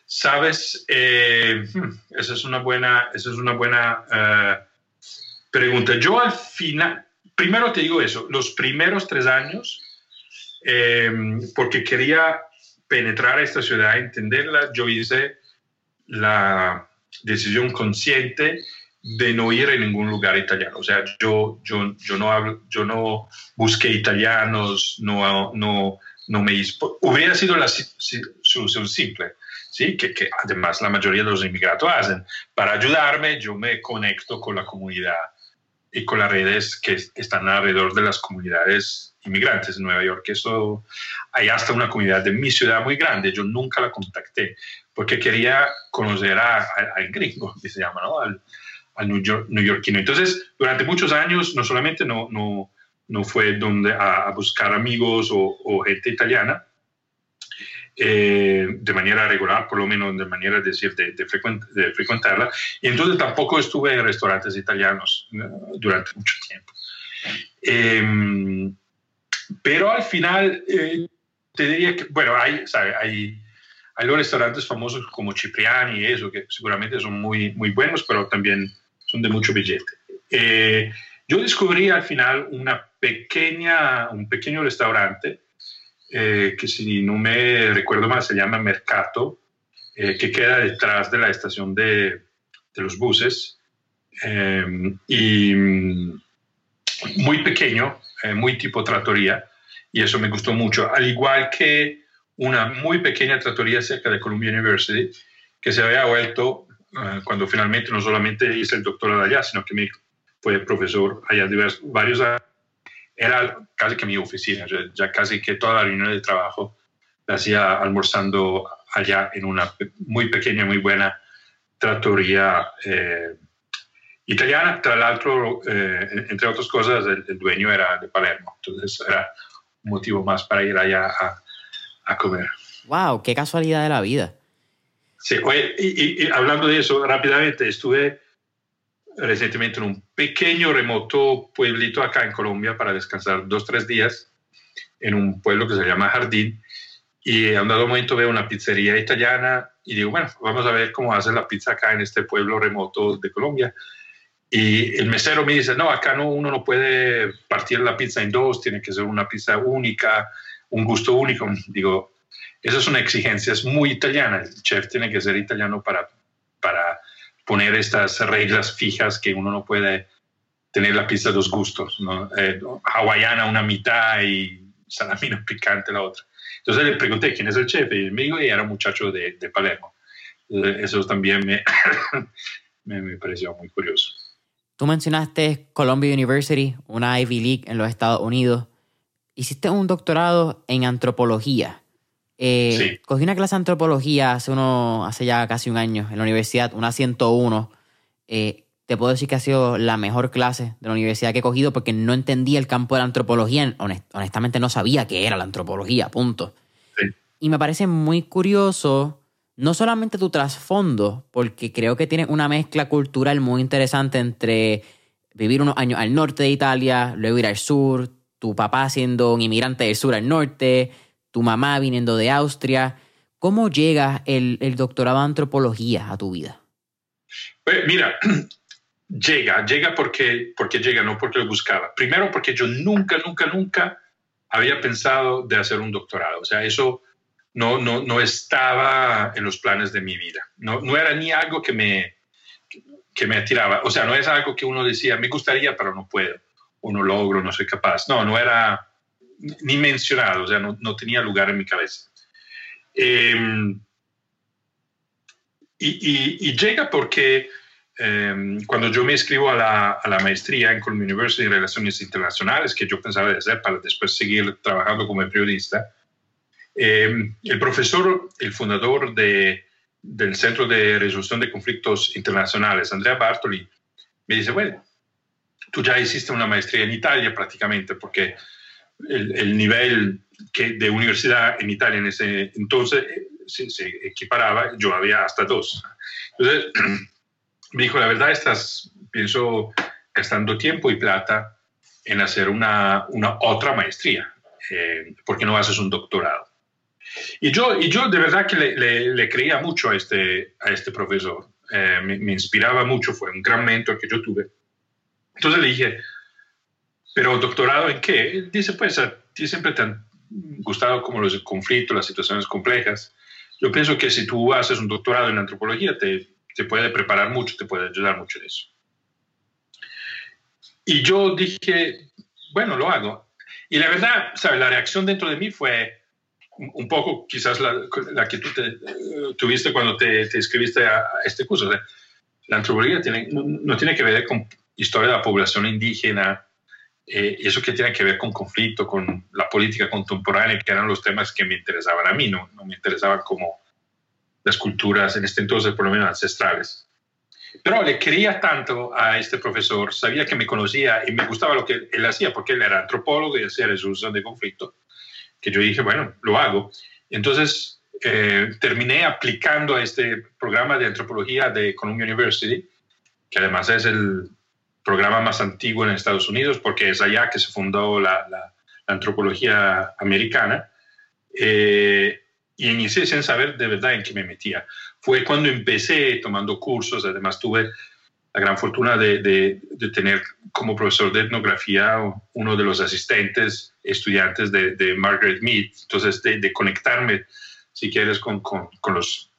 [SPEAKER 2] Sabes, eh, hmm, esa es una buena, esa es una buena eh, pregunta. Yo al final, primero te digo eso, los primeros tres años, em, porque quería penetrar a esta ciudad, entenderla, yo hice la decisión consciente de no ir a ningún lugar italiano. O sea, yo, yo, yo, no, hablo, yo no busqué italianos, no, no, no me... Hubiera sido la solución simple, ¿sí? Que, que, además la mayoría de los inmigrantes hacen. Para ayudarme, yo me conecto con la comunidad y con las redes que están alrededor de las comunidades inmigrantes en Nueva York. Eso, hay hasta una comunidad de mi ciudad muy grande. Yo nunca la contacté porque quería conocer al gringo, que se llama, ¿no? Al, al New, York, neoyorquino. Entonces, durante muchos años, no solamente no, no, no fue donde a, buscar amigos o, gente italiana, eh, de manera regular, por lo menos de manera decir, de, de, frecuentarla, y entonces tampoco estuve en restaurantes italianos durante mucho tiempo. Em, pero al final, eh, te diría que, bueno, hay, hay hay los restaurantes famosos como Cipriani y eso, que seguramente son muy, muy buenos, pero también son de mucho billete. Eh, yo descubrí al final una pequeña, un pequeño restaurante eh, que si no me recuerdo mal se llama Mercato, eh, que queda detrás de la estación de, de los buses y mm, muy pequeño, muy tipo trattoria y eso me gustó mucho, al igual que una muy pequeña trattoria cerca de Columbia University que se había vuelto cuando finalmente no solamente hice el doctorado allá, sino que me fue profesor allá diversos, varios años, era casi que mi oficina, ya, casi que toda la reunión de trabajo la hacía almorzando allá en una muy pequeña, muy buena trattoria eh, italiana. Tra l'altro, eh, entre otras cosas, el, dueño era de Palermo, entonces era un motivo más para ir allá a, a comer.
[SPEAKER 1] ¡Wow! ¡Qué casualidad de la vida!
[SPEAKER 2] Sí, y, hablando de eso rápidamente, estuve recientemente en un pequeño, remoto pueblito acá en Colombia para descansar dos, tres días en un pueblo que se llama Jardín. Y a un dado momento veo una pizzería italiana y digo, bueno, vamos a ver cómo hacen la pizza acá en este pueblo remoto de Colombia. Y el mesero me dice, no, acá no, uno no puede partir la pizza en dos, tiene que ser una pizza única, un gusto único. Digo, esa es una exigencia, es muy italiana. El chef tiene que ser italiano para, para poner estas reglas fijas que uno no puede tener la pizza de dos gustos, ¿no? Eh, hawaiana una mitad y salamino picante la otra. Entonces le pregunté quién es el chef y me dijo y era un muchacho de, de Palermo. Eso también me, me, me, pareció muy curioso.
[SPEAKER 1] Tú mencionaste Columbia University, una Ivy League en los Estados Unidos. Hiciste un doctorado en antropología. Eh, Cogí una clase de antropología hace, uno, hace ya casi un año en la universidad, una 101. Eh, te puedo decir que ha sido la mejor clase de la universidad que he cogido porque no entendía el campo de la antropología. honestamente no sabía qué era la antropología, punto. Y me parece muy curioso, no solamente tu trasfondo, porque creo que tiene una mezcla cultural muy interesante entre vivir unos años al norte de Italia, luego ir al sur, tu papá siendo un inmigrante del sur al norte, tu mamá viniendo de Austria. ¿Cómo llega el, doctorado de antropología a tu vida?
[SPEAKER 2] Pues mira, llega, llega porque, porque llega, no porque lo buscaba. Primero porque yo nunca, nunca, nunca había pensado de hacer un doctorado. O sea, eso no, no, no estaba en los planes de mi vida. No, no era ni algo que me, que me atiraba. O sea, no es algo que uno decía, me gustaría, pero no puedo, o no logro, no soy capaz. No, no era, ni mencionado, o sea, no, no tenía lugar en mi cabeza. Em, y, y, llega porque em, cuando yo me inscribo a la, a la, maestría en Columbia University en Relaciones Internacionales, que yo pensaba de hacer para después seguir trabajando como periodista, em, el profesor, el fundador de, del Centro de Resolución de Conflictos Internacionales, Andrea Bartoli, me dice, bueno, tú ya hiciste una maestría en Italia prácticamente, porque el, nivel que de universidad en Italia en ese entonces eh, se, equiparaba, yo había hasta dos. Entonces, me dijo, la verdad, estás, pienso, gastando tiempo y plata en hacer una, una otra maestría, eh, porque no haces un doctorado. Y yo, y yo de verdad que le, le, creía mucho a este, a este profesor, eh, me, me, inspiraba mucho, fue un gran mentor que yo tuve. Entonces le dije, pero doctorado en qué? Dice, pues a ti siempre te han gustado como los conflictos, las situaciones complejas. yo pienso que si tú haces un doctorado en antropología, te, te puede preparar mucho, te puede ayudar mucho en eso. Y yo dije, bueno, lo hago. Y la verdad, ¿sabes? La reacción dentro de mí fue un poco quizás la, la que tú tuviste cuando te, te escribiste a, este curso. la antropología tiene, no, tiene que ver con historia de la población indígena, eh, eso que tiene que ver con conflicto, con la política contemporánea, que eran los temas que me interesaban a mí, no, no me interesaban como las culturas, en este entonces por lo menos ancestrales. Pero le quería tanto a este profesor, sabía que me conocía y me gustaba lo que él hacía, porque él era antropólogo y hacía resolución de conflicto, que yo dije, bueno, lo hago. Entonces eh, terminé aplicando a este programa de antropología de Columbia University, que además es el programa más antiguo en Estados Unidos, porque es allá que se fundó la, antropología americana. Eh, y inicié sin saber de verdad en qué me metía. Fue cuando empecé tomando cursos, además tuve la gran fortuna de, tener como profesor de etnografía uno de los asistentes estudiantes de, Margaret Mead, entonces de, conectarme, si quieres, con, los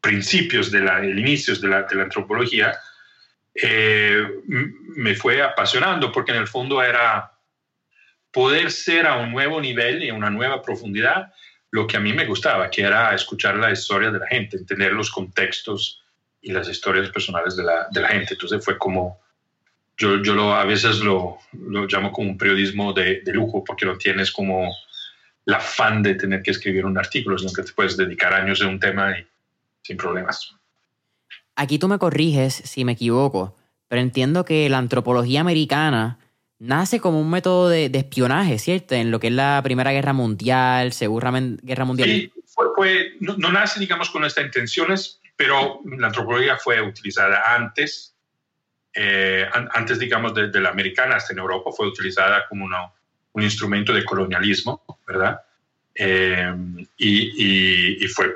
[SPEAKER 2] principios de la, inicios de la antropología, eh, me fue apasionando porque en el fondo era poder ser a un nuevo nivel y a una nueva profundidad lo que a mí me gustaba, que era escuchar la historia de la gente, entender los contextos y las historias personales de la, de la gente. Entonces fue como, yo, yo lo, a veces lo, lo llamo como un periodismo de, lujo, porque no tienes como la afán de tener que escribir un artículo, sino que te puedes dedicar años a un tema y sin problemas.
[SPEAKER 1] Aquí tú me corriges si me equivoco, pero entiendo que la antropología americana nace como un método de, espionaje, ¿cierto? En lo que es la Primera Guerra Mundial, Segunda Guerra Mundial.
[SPEAKER 2] Sí, fue, no, nace, digamos, con estas intenciones, pero la antropología fue utilizada antes, eh, antes, digamos, de, la americana hasta en Europa, fue utilizada como un instrumento de colonialismo, ¿verdad? Eh, y, fue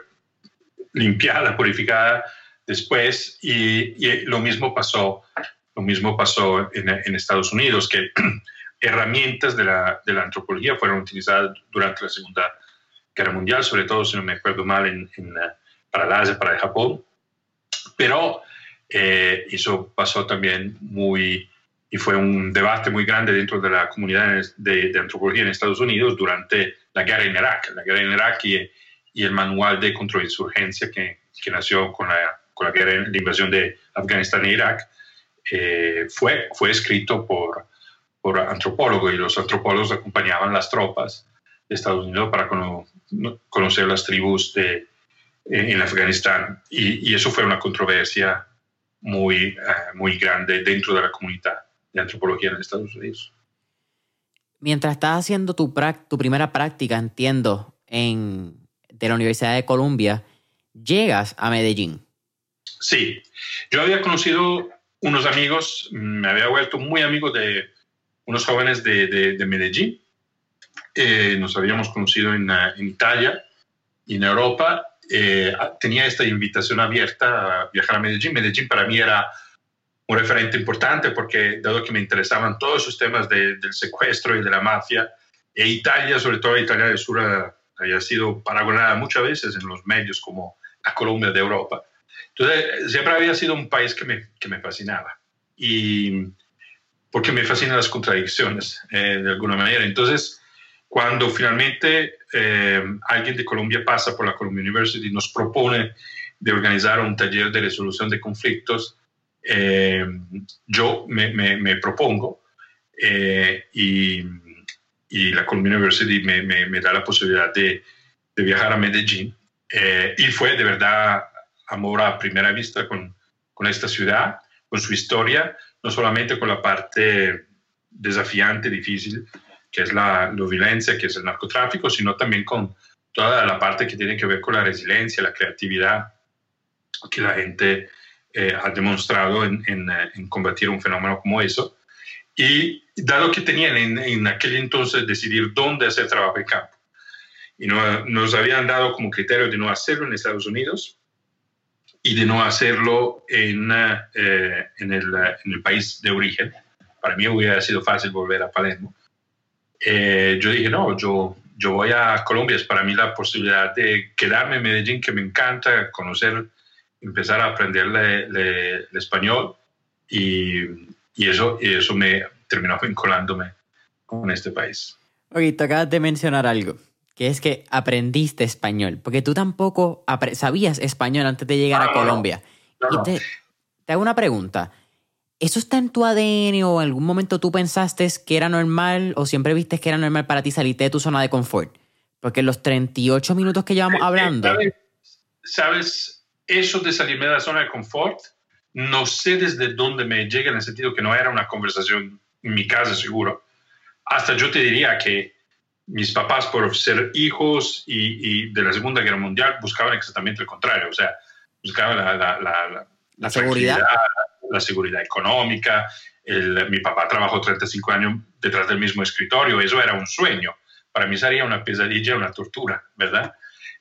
[SPEAKER 2] limpiada, purificada después, y, y lo mismo pasó lo mismo pasó en, Estados Unidos, que herramientas de la, de la, antropología fueron utilizadas durante la Segunda Guerra Mundial, sobre todo, si no me acuerdo mal, en, para el Asia, para el Japón. Pero eh, eso pasó también muy, y fue un debate muy grande dentro de la comunidad de, antropología en Estados Unidos durante la guerra en Irak, la guerra en Irak y, y el manual de contrainsurgencia que, que nació con la, con la guerra, la invasión de Afganistán e Irak eh, fue, fue escrito por, por antropólogos y los antropólogos acompañaban las tropas de Estados Unidos para conocer las tribus de, en Afganistán. Y, eso fue una controversia muy, eh, muy grande dentro de la comunidad de antropología en Estados Unidos.
[SPEAKER 1] Mientras estás haciendo tu, tu primera práctica, entiendo, en, de la Universidad de Columbia, llegas a Medellín.
[SPEAKER 2] Sí, yo había conocido unos amigos, me había vuelto muy amigo de unos jóvenes de, de, Medellín. Eh, nos habíamos conocido en, en, Italia y en Europa. Eh, tenía esta invitación abierta a viajar a Medellín. Medellín para mí era un referente importante porque, dado que me interesaban todos esos temas de, del secuestro y de la mafia, e Italia, sobre todo Italia del Sur, había sido paragonada muchas veces en los medios como la Colombia de Europa. Entonces, siempre había sido un país que me, que me fascinaba. Y porque me fascinan las contradicciones, eh, de alguna manera. Entonces, cuando finalmente eh, alguien de Colombia pasa por la Columbia University y nos propone de organizar un taller de resolución de conflictos, eh, yo me, me, propongo y, y, la Columbia University me, me da la posibilidad de, de viajar a Medellín. y fue de verdad amor a primera vista con, con esta ciudad, con su historia, no solamente con la parte desafiante, difícil, que es la, la, violencia, que es el narcotráfico, sino también con toda la parte que tiene que ver con la resiliencia, la creatividad que la gente eh, ha demostrado en, en, en, combatir un fenómeno como eso. Y dado que tenían en, en, aquel entonces decidir dónde hacer trabajo en campo, y no, nos habían dado como criterio de no hacerlo en Estados Unidos, y de no hacerlo en, eh, en, el, en, el, país de origen. Para mí hubiera sido fácil volver a Palermo. Eh, yo dije, no, yo, yo voy a Colombia, es para mí la posibilidad de quedarme en Medellín, que me encanta conocer, empezar a aprender el español y, y, eso, y eso me terminó vinculándome con este país.
[SPEAKER 1] Oye, te acabas de mencionar algo, que es que aprendiste español, porque tú tampoco sabías español antes de llegar a Colombia. y te, te hago una pregunta. ¿Eso está en tu ADN o en algún momento tú pensaste que era normal o siempre viste que era normal para ti salirte de tu zona de confort? Porque en los 38 minutos que llevamos eh, eh, hablando...
[SPEAKER 2] ¿Sabes? Eso de salirme de la zona de confort, no sé desde dónde me llega en el sentido que no era una conversación en mi casa seguro. Hasta yo te diría que mis papás, por ser hijos y, de la Segunda Guerra Mundial, buscaban exactamente el contrario. O sea, buscaban la, la,
[SPEAKER 1] la seguridad
[SPEAKER 2] la seguridad económica. mi papá trabajó 35 años detrás del mismo escritorio, eso era un sueño. Para mí sería una pesadilla, una tortura, ¿verdad?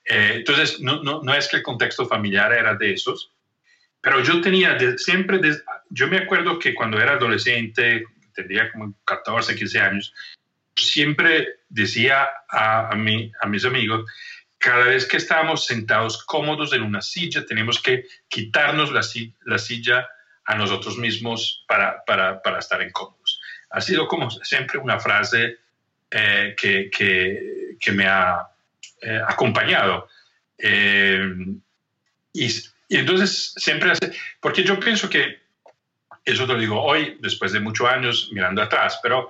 [SPEAKER 2] Eh, entonces, no, no, no, es que el contexto familiar era de esos, pero yo tenía siempre, yo me acuerdo que cuando era adolescente, tendría como 14, 15 años, siempre decía a, mí, a mis amigos, cada vez que estábamos sentados cómodos en una silla, tenemos que quitarnos la, la silla a nosotros mismos para, para, para estar incómodos. Ha sido como siempre una frase eh, que, que, que, me ha eh, acompañado. Eh, y, y, entonces siempre hace, porque yo pienso que, eso te lo digo hoy, después de muchos años mirando atrás, pero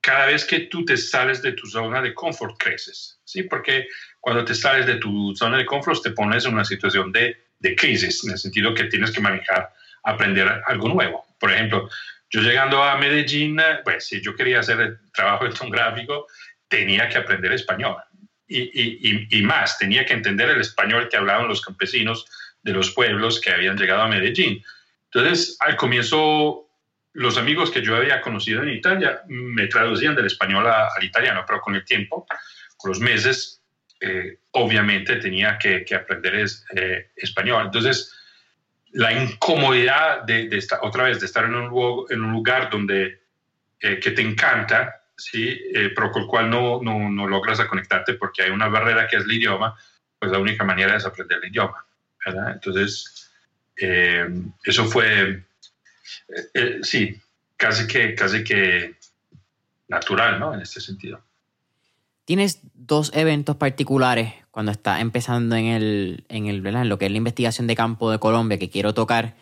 [SPEAKER 2] cada vez que tú te sales de tu zona de confort, creces, ¿sí? Porque cuando te sales de tu zona de confort, te pones en una situación de, de crisis, en el sentido que tienes que manejar aprender algo nuevo. Por ejemplo, yo llegando a Medellín, pues si yo quería hacer el trabajo de un gráfico, tenía que aprender español. Y, y, y, más, tenía que entender el español que hablaban los campesinos de los pueblos que habían llegado a Medellín. Entonces, al comienzo, los amigos que yo había conocido en Italia me traducían del español al italiano, pero con el tiempo, con los meses, eh, obviamente tenía que, aprender es, eh, español. Entonces, la incomodidad de, estar, otra vez, de estar en un lugar, donde, eh, que te encanta, ¿sí? Eh, pero con el cual no, logras conectarte porque hay una barrera que es el idioma, pues la única manera es aprender el idioma, ¿verdad? Entonces, eso fue, sí, casi que, casi que natural, ¿no? En este sentido.
[SPEAKER 1] Tienes dos eventos particulares cuando está empezando en, el, en, el, en lo que es la investigación de campo de Colombia que quiero tocar,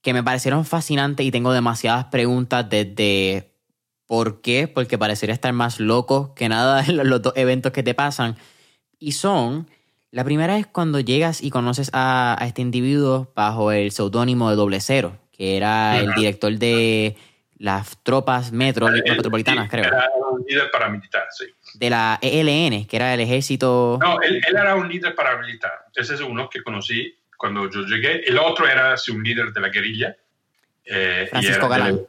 [SPEAKER 1] que me parecieron fascinantes y tengo demasiadas preguntas desde por qué, porque parecería estar más loco que nada en los dos eventos que te pasan. Y son, la primera es cuando llegas y conoces a, este individuo bajo el seudónimo de Doble Cero, que era el director de las tropas metro, metropolitanas, creo.
[SPEAKER 2] Era un líder paramilitar, sí
[SPEAKER 1] de la ELN, que era el ejército.
[SPEAKER 2] No, él, era un líder paramilitar. Ese es uno que conocí cuando yo llegué. El otro era un líder de la guerrilla.
[SPEAKER 1] Eh, Francisco Galán.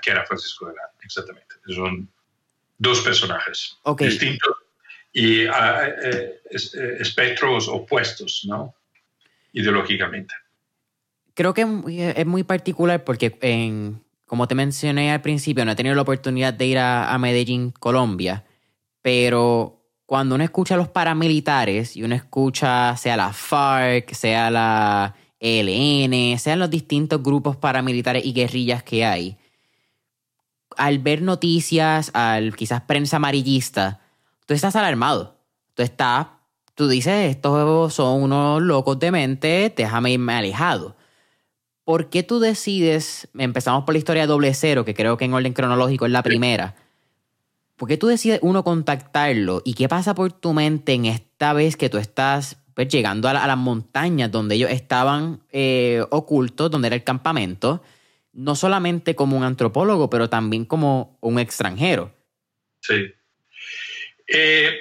[SPEAKER 2] que era Francisco Galán, exactamente. Son dos personajes distintos y ah, eh, eh, espectros opuestos, ¿no? Ideológicamente.
[SPEAKER 1] Creo que es muy particular porque, como te mencioné al principio, no he tenido la oportunidad de ir a Medellín, Colombia pero cuando uno escucha a los paramilitares y uno escucha sea la FARC, sea la ELN, sean los distintos grupos paramilitares y guerrillas que hay, al ver noticias, al quizás prensa amarillista, tú estás alarmado. Tú estás, tú dices, estos son unos locos de mente, déjame irme alejado. ¿Por qué tú decides, empezamos por la historia de doble cero, que creo que en orden cronológico es la primera, ¿Por qué tú decides uno contactarlo? ¿Y qué pasa por tu mente en esta vez que tú estás pues, llegando a, las montañas donde ellos estaban eh, ocultos, donde era el campamento? No solamente como un antropólogo, pero también como un extranjero.
[SPEAKER 2] Sí. Eh,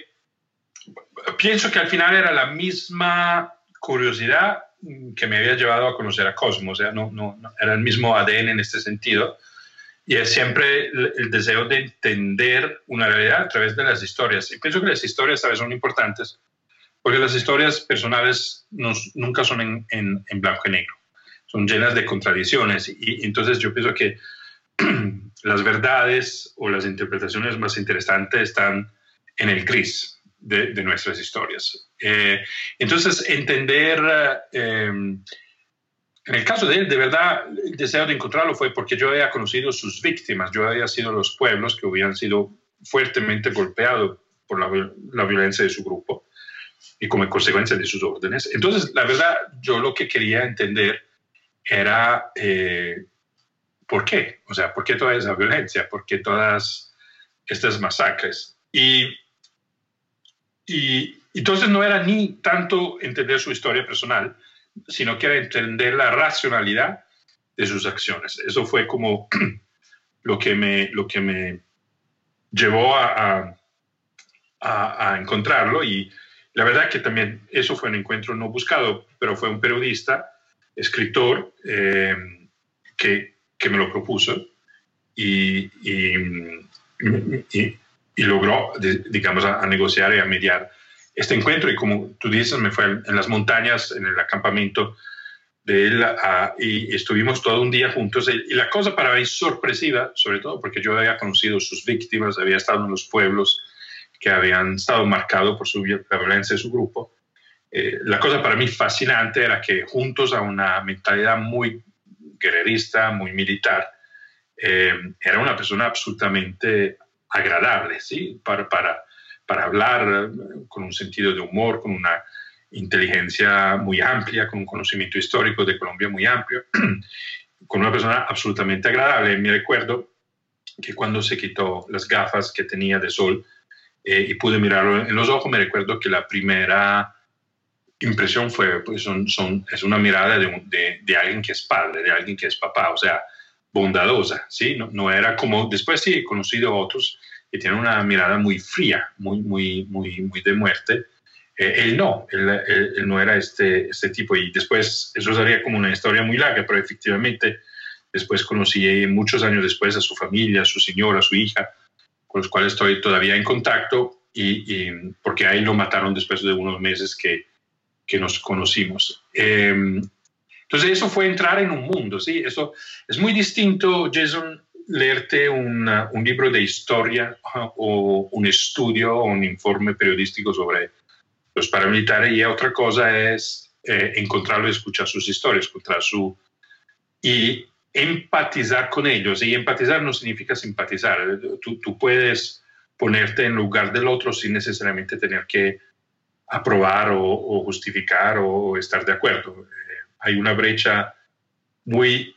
[SPEAKER 2] pienso que al final era la misma curiosidad que me había llevado a conocer a Cosmo, o sea, no, no, era el mismo ADN en este sentido y es siempre el, deseo de entender una realidad a través de las historias. Y pienso que las historias a veces son importantes porque las historias personales nunca son en, en, blanco y negro, son llenas de contradicciones. Y, entonces yo pienso que las verdades o las interpretaciones más interesantes están en el gris, de, nuestras historias. Eh, entonces, entender, eh, en el caso de él, de verdad, el deseo de encontrarlo fue porque yo había conocido sus víctimas, yo había sido los pueblos que habían sido fuertemente golpeados por la, la violencia de su grupo y como consecuencia de sus órdenes. Entonces, la verdad, yo lo que quería entender era eh, por qué, o sea, por qué toda esa violencia, por qué todas estas masacres. Y, y entonces no era ni tanto entender su historia personal, sino que era entender la racionalidad de sus acciones. Eso fue como lo que me, lo que me llevó a, a, a encontrarlo y la verdad que también eso fue un encuentro no buscado, pero fue un periodista, escritor, eh, que, que, me lo propuso y, y, y, logró, digamos, a, negociar y a mediar este encuentro. Y como tú dices, me fue en las montañas, en el acampamento de él, y estuvimos todo un día juntos. Y la cosa para mí sorpresiva, sobre todo porque yo había conocido sus víctimas, había estado en los pueblos, que habían estado marcados por su, violencia de su grupo. Eh, la cosa para mí fascinante era que juntos a una mentalidad muy guerrerista, muy militar, eh, era una persona absolutamente agradable, ¿sí? Para, para, para hablar con un sentido de humor, con una inteligencia muy amplia, con un conocimiento histórico de Colombia muy amplio, con una persona absolutamente agradable. Me recuerdo que cuando se quitó las gafas que tenía de sol, eh, y pude mirarlo en los ojos, me recuerdo que la primera impresión fue, pues son, son, es una mirada de, de, alguien que es padre, de alguien que es papá, o sea, bondadosa, ¿sí? No, no era como, después sí he conocido a otros que tienen una mirada muy fría, muy, muy, muy, muy de muerte. Eh, él no, él, él, no era este, este tipo y después eso sería como una historia muy larga, pero efectivamente después conocí muchos años después a su familia, a su señora, a su hija, con los cuales estoy todavía en contacto, y, porque ahí lo mataron después de unos meses que, que nos conocimos. Em, entonces eso fue entrar en un mundo, ¿sí? Eso es muy distinto, Jason, leerte un libro de historia o un estudio o un informe periodístico sobre los paramilitares y otra cosa es eh, encontrarlo y escuchar sus historias, encontrar su... Y empatizar con ellos. Y empatizar no significa simpatizar. Tú, tú, puedes ponerte en lugar del otro sin necesariamente tener que aprobar o, justificar o, estar de acuerdo. Eh, hay una brecha muy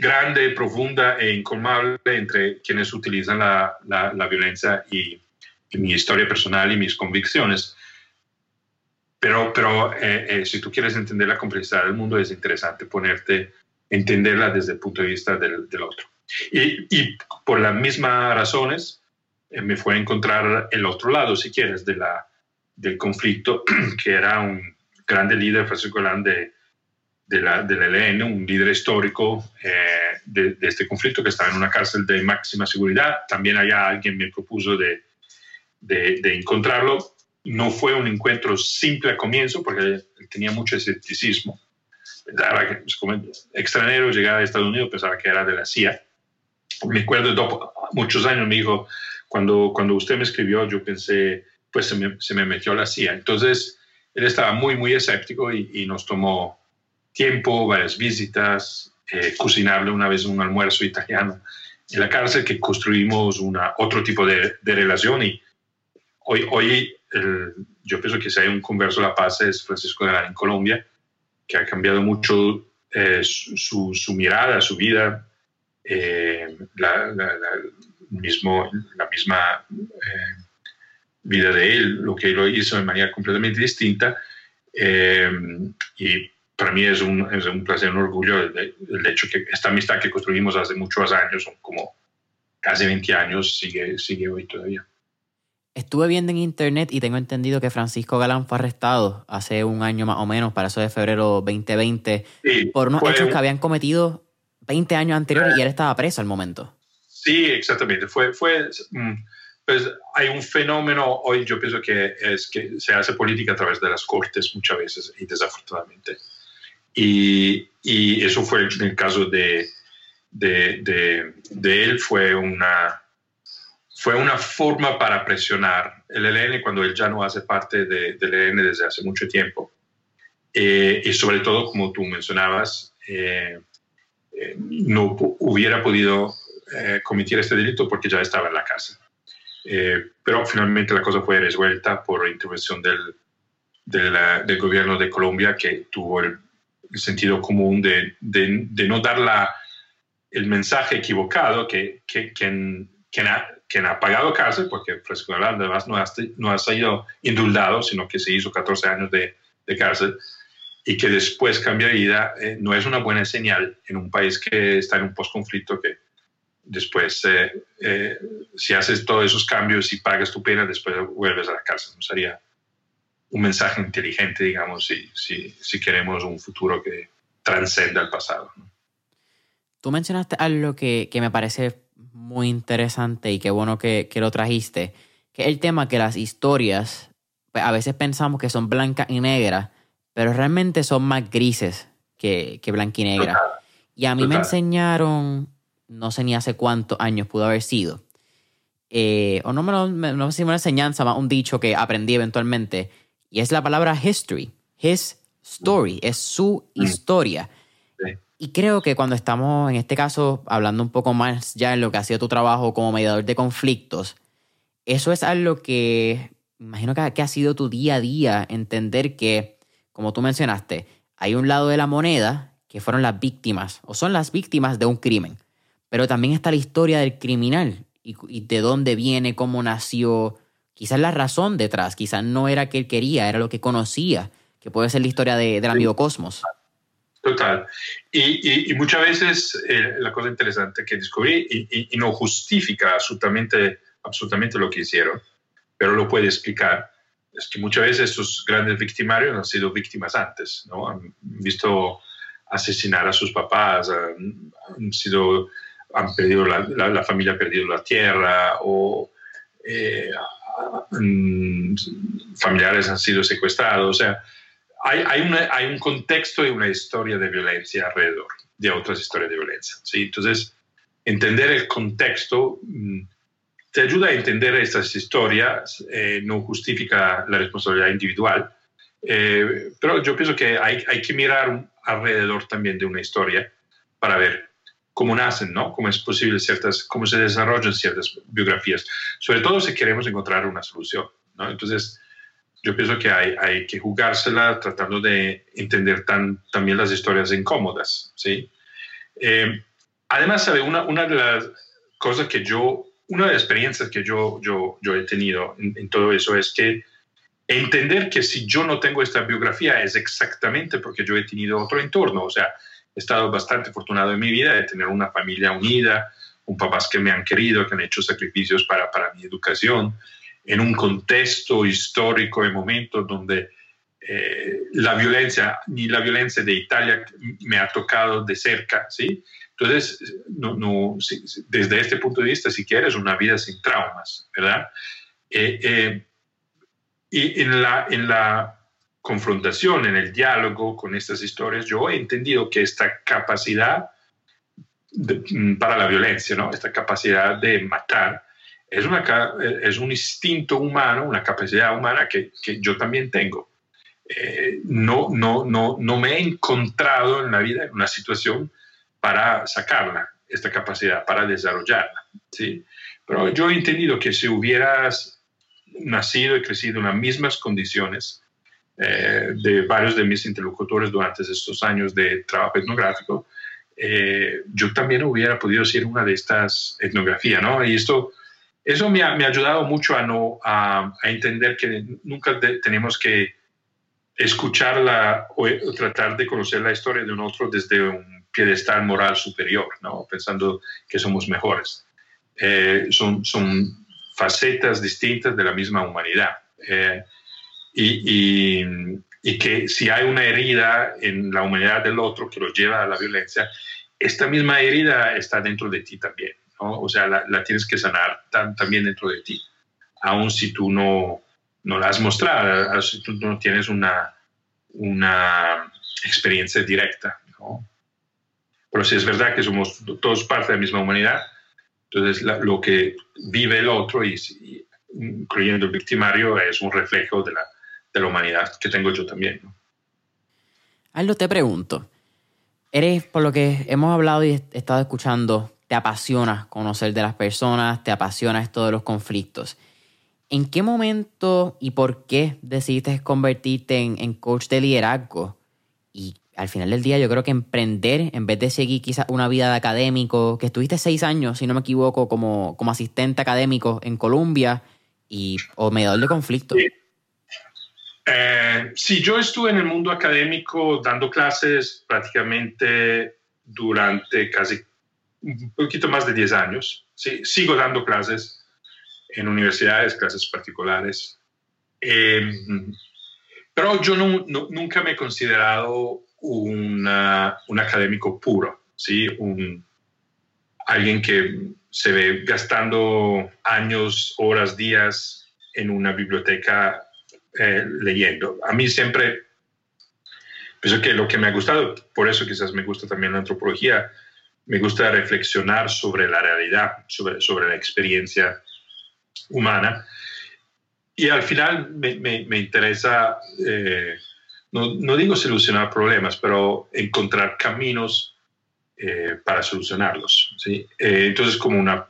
[SPEAKER 2] grande, profunda e incolmable entre quienes utilizan la, la, violencia y, mi historia personal y mis convicciones. Pero, pero eh, eh, si tú quieres entender la complejidad del mundo, es interesante ponerte entenderla desde el punto de vista del, otro. Y, por las mismas razones eh, me fue a encontrar el otro lado, si quieres, de la, del conflicto, que era un grande líder, Francisco Galán, de, de la, del ELN, un líder histórico eh, de, de, este conflicto que estaba en una cárcel de máxima seguridad. También allá alguien me propuso de, de, encontrarlo. No fue un encuentro simple al comienzo porque él tenía mucho escepticismo pensaba que pues, como extranjero llegaba a Estados Unidos, pensaba que era de la CIA. Me acuerdo, muchos años me dijo, cuando, cuando usted me escribió, yo pensé, pues se me, se me metió la CIA. Entonces, él estaba muy, muy escéptico y, nos tomó tiempo, varias visitas, eh, cocinarle una vez un almuerzo italiano en la cárcel, que construimos una, otro tipo de, de relación. Y hoy, hoy yo pienso que si hay un converso de la paz es Francisco de en Colombia que ha cambiado mucho eh, su, su, mirada, su vida, eh, la, mismo, la misma eh, vida de él, lo que lo hizo de manera completamente distinta. y para mí es un, es un placer, un orgullo el, el, hecho que esta amistad que construimos hace muchos años, como casi 20 años, sigue, sigue hoy todavía.
[SPEAKER 1] Estuve viendo en internet y tengo entendido que Francisco Galán fue arrestado hace un año más o menos, para eso de febrero 2020, por unos hechos que habían cometido 20 años anteriores y él estaba preso al momento.
[SPEAKER 2] Sí, exactamente. Fue, fue, mm, pues hay un fenómeno hoy, yo pienso que es que se hace política a través de las cortes muchas veces y desafortunadamente. Y, y eso fue en el caso de, de, de, de él, fue una fue una forma para presionar el ELN cuando él ya no hace parte del ELN desde hace mucho tiempo. Eh, y sobre todo, como tú mencionabas, eh, eh, no hubiera podido cometer este delito porque ya estaba en la cárcel. pero finalmente la cosa fue resuelta por intervención del, del, gobierno de Colombia que tuvo el, sentido común de, de, no dar la, el mensaje equivocado que, que, que quien ha pagado cárcel, porque Francisco además no ha, no ha sido indultado, sino que se hizo 14 años de, de cárcel, y que después cambia de vida, eh, no es una buena señal en un país que está en un postconflicto que después, eh, eh, si haces todos esos cambios y pagas tu pena, después vuelves a la cárcel. No sería un mensaje inteligente, digamos, si, si, si queremos un futuro que transcenda el pasado.
[SPEAKER 1] Tú mencionaste algo que, que me parece muy interesante y qué bueno que, que lo trajiste, que es el tema que las historias, pues, a veces pensamos que son blancas y negras, pero realmente son más grises que, que blanca y negra. Y a mí me enseñaron, no sé ni hace cuántos años pudo haber sido, eh, o no me lo, no sé si una enseñanza, más un dicho que aprendí eventualmente, y es la palabra history. His story, es su mm. historia. Y creo que cuando estamos, en este caso, hablando un poco más ya en lo que ha sido tu trabajo como mediador de conflictos, eso es algo que imagino que, ha sido tu día a día, entender que, como tú mencionaste, hay un lado de la moneda que fueron las víctimas, o son las víctimas de un crimen, pero también está la historia del criminal y, de dónde viene, cómo nació, quizás la razón detrás, quizás no era que él quería, era lo que conocía, que puede ser la historia de, del amigo Cosmos.
[SPEAKER 2] Total. Y, muchas veces eh, la cosa interesante que descubrí, y, no justifica absolutamente, absolutamente lo que hicieron, pero lo puede explicar, es que muchas veces estos grandes victimarios han sido víctimas antes, ¿no? Han visto asesinar a sus papás, han, sido, han perdido la, la, familia ha perdido la tierra o eh, familiares han sido secuestrados, o sea, hay, hay, un contexto y una historia de violencia alrededor de otras historias de violencia. ¿sí? Entonces, entender el contexto mm, te ayuda a entender estas historias, eh, no justifica la responsabilidad individual, eh, pero yo pienso que hay, hay, que mirar alrededor también de una historia para ver cómo nacen, ¿no? Cómo es posible ciertas, cómo se desarrollan ciertas biografías, sobre todo si queremos encontrar una solución, ¿no? Entonces, yo pienso que hay, hay que jugársela tratando de entender tan, también las historias incómodas, ¿sí? Eh, además, ¿sabe? Una, una de las cosas que yo, una de las experiencias que yo, yo, yo he tenido en, todo eso es que entender que si yo no tengo esta biografía es exactamente porque yo he tenido otro entorno, o sea, he estado bastante afortunado en mi vida de tener una familia unida, un papás que me han querido, que han hecho sacrificios para, para mi educación, en un contexto histórico y momento donde eh, la violencia, ni la violencia de Italia me ha tocado de cerca, ¿sí? Entonces, no, no, desde este punto de vista, si quieres, una vida sin traumas, ¿verdad? Eh, eh, y en la, en la confrontación, en el diálogo con estas historias, yo he entendido que esta capacidad para la violencia, ¿no? esta capacidad de matar, es, una, es un instinto humano, una capacidad humana que, que yo también tengo. Eh, no, no, no, no me he encontrado en la vida en una situación para sacarla, esta capacidad, para desarrollarla. ¿sí? Pero yo he entendido que si hubieras nacido y crecido en las mismas condiciones eh, de varios de mis interlocutores durante estos años de trabajo etnográfico, eh, yo también hubiera podido ser una de estas etnografías, ¿no? Y esto eso me ha, ayudado mucho a, no, a, entender que nunca tenemos que escucharla o, tratar de conocer la historia de un otro desde un piedestal moral superior, ¿no? pensando que somos mejores. Eh, son, son facetas distintas de la misma humanidad. Eh, y, y, que si hay una herida en la humanidad del otro que lo lleva a la violencia, esta misma herida está dentro de ti también. O sea, la, tienes que sanar también dentro de ti, aun si tú no, no la has mostrado, si tú no tienes una, una experiencia directa, ¿no? Pero si es verdad que somos todos parte de la misma humanidad, Entonces, lo que vive el otro, y, incluyendo el victimario, es un reflejo de la, de la humanidad que tengo yo también. ¿no?
[SPEAKER 1] Aldo, te pregunto, eres, por lo que hemos hablado y he estado escuchando, te apasiona conocer de las personas, te apasiona esto de los conflictos. ¿En qué momento y por qué decidiste convertirte en, coach de liderazgo? Y al final del día yo creo que emprender, en vez de seguir quizás una vida de académico, que estuviste seis años, si no me equivoco, como, como asistente académico en Colombia y, o mediador de conflictos.
[SPEAKER 2] Sí. Eh, sí, yo estuve en el mundo académico dando clases prácticamente durante casi un poquito más de 10 años. Sí, sigo dando clases en universidades, clases particulares. Em, pero yo nunca me he considerado un académico puro, ¿sí? Un, alguien que se ve gastando años, horas, días en una biblioteca eh, leyendo. A mí siempre, pienso que lo que me ha gustado, por eso quizás me gusta también la antropología, me gusta reflexionar sobre la realidad, sobre, sobre la experiencia humana. Y al final me, me, interesa, eh, no, no, digo solucionar problemas, pero encontrar caminos eh, para solucionarlos. ¿sí? Eh, entonces, como una,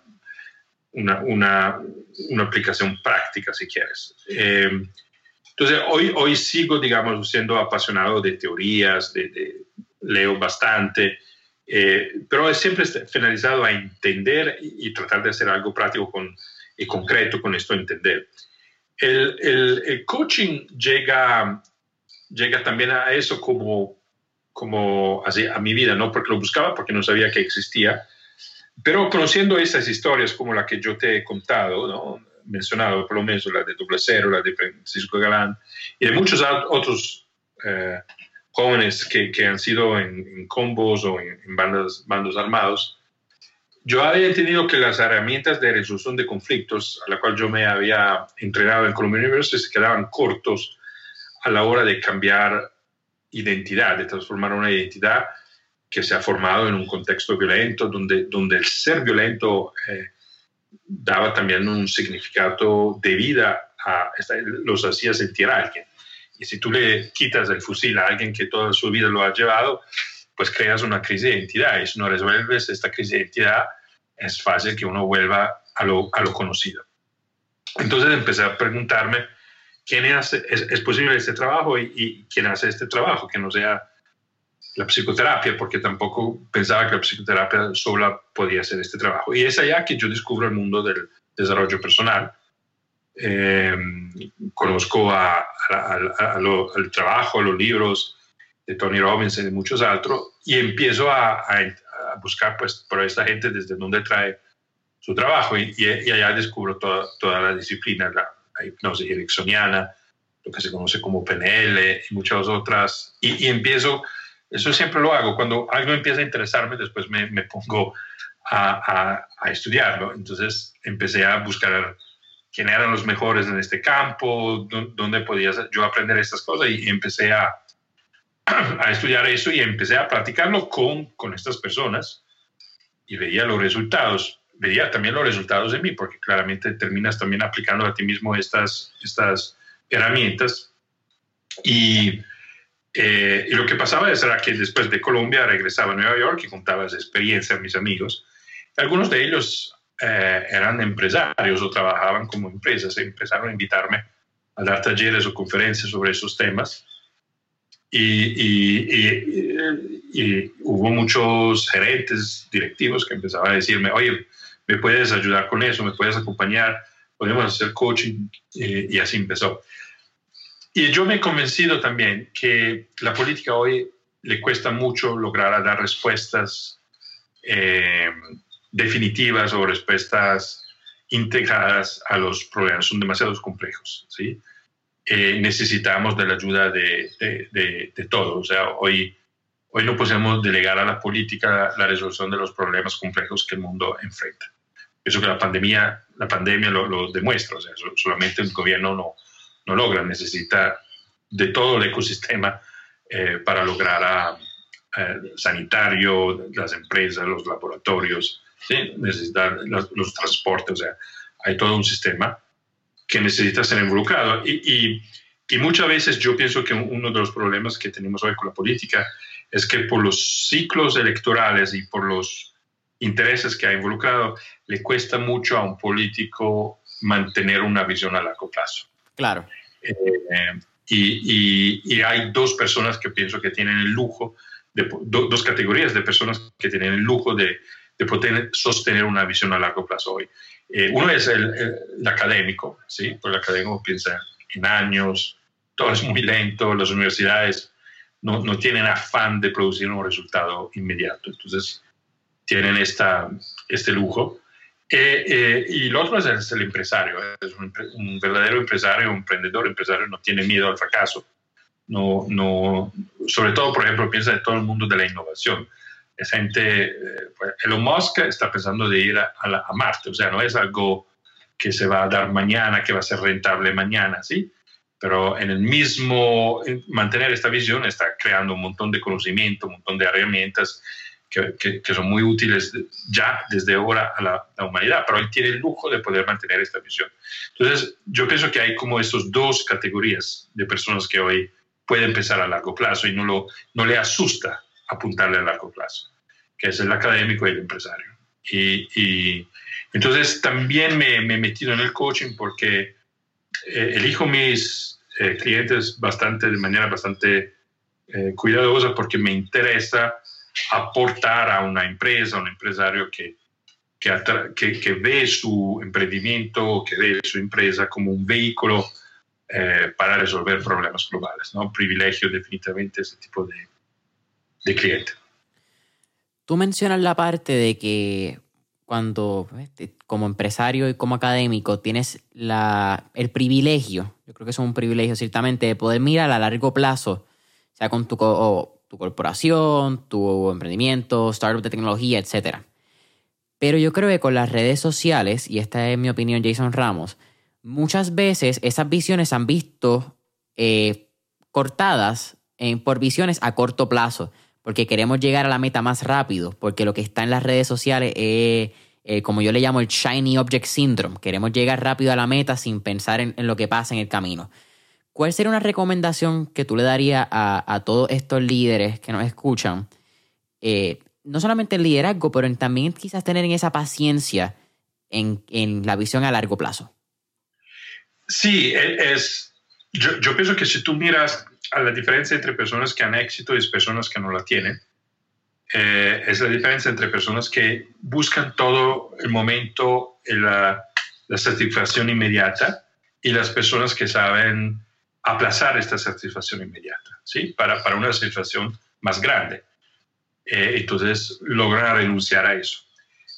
[SPEAKER 2] una, una, una, aplicación práctica, si quieres. Entonces, hoy, hoy sigo, digamos, siendo apasionado de teorías, de, leo bastante, pero es siempre finalizado a entender y, y, tratar de hacer algo práctico con y concreto con esto entender. El, el, coaching llega, llega también a eso como, como así, a mi vida, no porque lo buscaba, porque no sabía que existía, pero conociendo esas historias como la que yo te he contado, ¿no? Mencionado por lo menos la de Doble Cero, la de Francisco Galán y de muchos otros eh, jóvenes que, que, han sido en, combos o en, en bandas, bandos armados, yo había entendido que las herramientas de resolución de conflictos a la cual yo me había entrenado en Columbia University se quedaban cortos a la hora de cambiar identidad, de transformar una identidad que se ha formado en un contexto violento, donde, donde el ser violento eh, daba también un significado de vida, a, los hacía sentir a alguien. Y si tú le quitas el fusil a alguien que toda su vida lo ha llevado, pues creas una crisis de identidad y si no resuelves esta crisis de identidad, es fácil que uno vuelva a lo, a lo conocido. Entonces empecé a preguntarme, ¿quién hace, es, posible este trabajo y, quién hace este trabajo? Que no sea la psicoterapia, porque tampoco pensaba que la psicoterapia sola podía hacer este trabajo. Y es allá que yo descubro el mundo del desarrollo personal. Eh, conozco al trabajo, a los libros, de Tony Robbins y de muchos otros, y empiezo a, a, buscar pues por esta gente desde dónde trae su trabajo y, y, allá descubro toda, toda la disciplina, la, hipnosis ericksoniana, lo que se conoce como PNL y muchas otras, y, y, empiezo, eso siempre lo hago, cuando algo empieza a interesarme, después me, me pongo a, a, estudiarlo, entonces empecé a buscar quién eran los mejores en este campo, dónde podía yo aprender estas cosas y empecé a, a estudiar eso y empecé a practicarlo con, con estas personas y veía los resultados. Veía también los resultados de mí, porque claramente terminas también aplicando a ti mismo estas, estas herramientas. Y, eh, y lo que pasaba era que después de Colombia regresaba a Nueva York y contaba esa experiencia a mis amigos. Algunos de ellos eh, eran empresarios o trabajaban como empresas. Empezaron a invitarme a dar talleres o conferencias sobre esos temas y, y, hubo muchos gerentes directivos que empezaban a decirme, oye, ¿me puedes ayudar con eso? ¿Me puedes acompañar? Podemos hacer coaching y así empezó. Y yo me he convencido también que la política hoy le cuesta mucho lograr dar respuestas eh, definitivas o respuestas integradas a los problemas, son demasiado complejos, ¿sí? Eh, necesitamos de la ayuda de, de, de, todos. O sea, hoy, hoy no podemos delegar a la política la resolución de los problemas complejos que el mundo enfrenta. Eso que la pandemia, la pandemia lo, lo demuestra. O sea, solamente el gobierno no, no logra, necesita de todo el ecosistema eh, para lograr a, sanitario, las empresas, los laboratorios, ¿sí? necesita los, los, transportes, o sea, hay todo un sistema que necesita ser involucrado. Y, y, y, muchas veces yo pienso que uno de los problemas que tenemos hoy con la política es que por los ciclos electorales y por los intereses que ha involucrado, le cuesta mucho a un político mantener una visión a largo plazo.
[SPEAKER 1] Claro.
[SPEAKER 2] Eh, y, y, hay dos personas que pienso que tienen el lujo, de, dos categorías de personas que tienen el lujo de, de poder sostener una visión a largo plazo hoy. Eh, uno es el, el, académico, ¿sí? Pues el académico piensa en años, todo es muy lento, las universidades no, no tienen afán de producir un resultado inmediato, entonces tienen esta, este lujo. Eh, eh, y el otro es el, empresario, es un, un, verdadero empresario, un emprendedor empresario, no tiene miedo al fracaso. No, no, sobre todo, por ejemplo, piensa en todo el mundo de la innovación. Esa gente, eh, pues, Elon Musk está pensando de ir a, a, a, Marte, o sea, no es algo que se va a dar mañana, que va a ser rentable mañana, ¿sí? Pero en el mismo, mantener esta visión está creando un montón de conocimiento, un montón de herramientas que, que, que, son muy útiles ya desde ahora a la, la, humanidad, pero él tiene el lujo de poder mantener esta visión. Entonces, yo pienso que hay como estas dos categorías de personas que hoy pueden pensar a largo plazo y no, lo, no le asusta apuntarle a largo plazo, que es el académico y el empresario. Y, y entonces también me, me, he metido en el coaching porque eh, elijo mis eh, clientes bastante, de manera bastante eh, cuidadosa porque me interesa aportar a una empresa, a un empresario que, que, que, que, ve su emprendimiento, que ve su empresa como un vehículo eh, para resolver problemas globales. ¿no? Privilegio definitivamente ese tipo de, de cliente.
[SPEAKER 1] Tú mencionas la parte de que cuando este, como empresario y como académico tienes la, el privilegio, yo creo que es un privilegio ciertamente, de poder mirar a largo plazo, sea con tu, tu corporación, tu emprendimiento, startup de tecnología, etc. Pero yo creo que con las redes sociales, y esta es mi opinión, Jason Ramos, muchas veces esas visiones han visto eh, cortadas por visiones a corto plazo, porque queremos llegar a la meta más rápido, porque lo que está en las redes sociales es, eh, como yo le llamo, el Shiny Object Syndrome. Queremos llegar rápido a la meta sin pensar en, en lo que pasa en el camino. ¿Cuál sería una recomendación que tú le darías a, a todos estos líderes que nos escuchan? Eh, no solamente el liderazgo, pero en también quizás tener en esa paciencia en, en, la visión a largo plazo.
[SPEAKER 2] Sí, e, es, yo, yo, pienso que si tú miras a la diferencia entre personas que han éxito y personas que no la tienen, eh, es la diferencia entre personas que buscan todo el momento la, la satisfacción inmediata y las personas que saben aplazar esta satisfacción inmediata, ¿sí? Para, para una satisfacción más grande. Eh, entonces, logran renunciar a eso.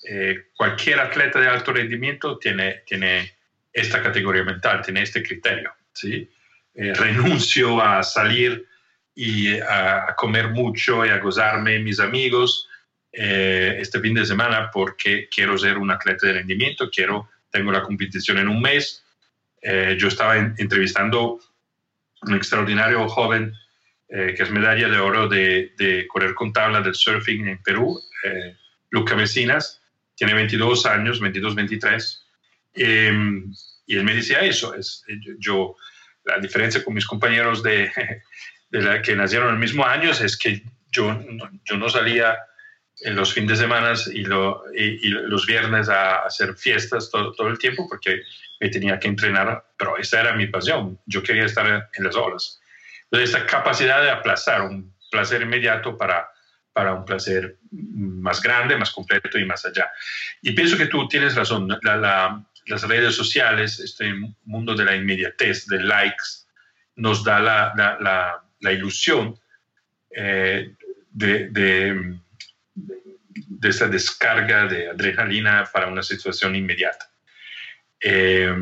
[SPEAKER 2] Eh, cualquier atleta de alto rendimiento tiene, tiene esta categoría mental, tiene este criterio, ¿sí? Eh, renuncio a salir y a, comer mucho y a gozarme mis amigos eh, este fin de semana porque quiero ser un atleta de rendimiento, quiero, tengo la competición en un mes. Eh, yo estaba en, entrevistando un extraordinario joven eh, que es medalla de oro de, correr con tabla del surfing en Perú, eh, Luca Mesinas, tiene 22 años, 22, 23, eh, y él me decía eso, es, yo, yo, la diferencia con mis compañeros de, la que nacieron el mismo año es que yo, yo no salía en los fines de semana y, y, los viernes a hacer fiestas todo, todo el tiempo porque tenía que entrenar, pero esa era mi pasión, yo quería estar en las olas. Entonces, esta capacidad de aplazar un placer inmediato para, para un placer más grande, más completo y más allá. Y pienso que tú tienes razón, la, la, las redes sociales, este mundo de la inmediatez, de likes, nos da la, la, ilusión eh, de, de, de esta descarga de adrenalina para una situación inmediata. Eh,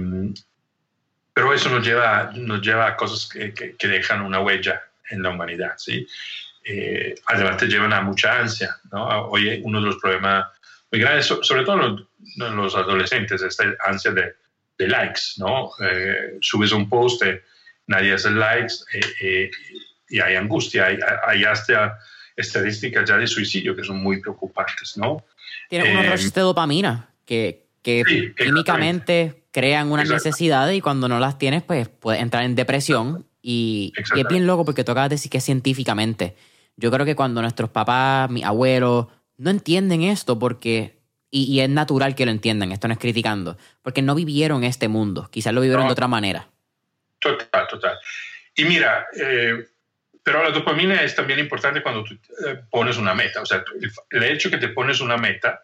[SPEAKER 2] pero eso nos lleva, nos lleva a cosas que, que, que, dejan una huella en la humanidad, ¿sí? Eh, además te llevan a mucha ansia, ¿no? Hoy uno de los problemas muy grandes, sobre todo los, los adolescentes, esta ansia de, de likes, ¿no? Eh, subes un post, eh, nadie hace likes eh, y hay angustia, hay, hay hasta estadísticas ya de suicidio que son muy preocupantes, ¿no?
[SPEAKER 1] Tiene unos rushes de dopamina que, que químicamente crean unas necesidades y cuando no las tienes, pues puedes entrar en depresión. Y, y, es bien loco porque toca decir que científicamente. Yo creo que cuando nuestros papás, mis abuelos, no entienden esto porque y, es natural que lo entiendan, esto no es criticando, porque no vivieron este mundo, quizás lo vivieron de otra manera.
[SPEAKER 2] Total, total. Y mira, eh, pero la dopamina es también importante cuando tú eh, pones una meta, o sea, el, hecho que te pones una meta,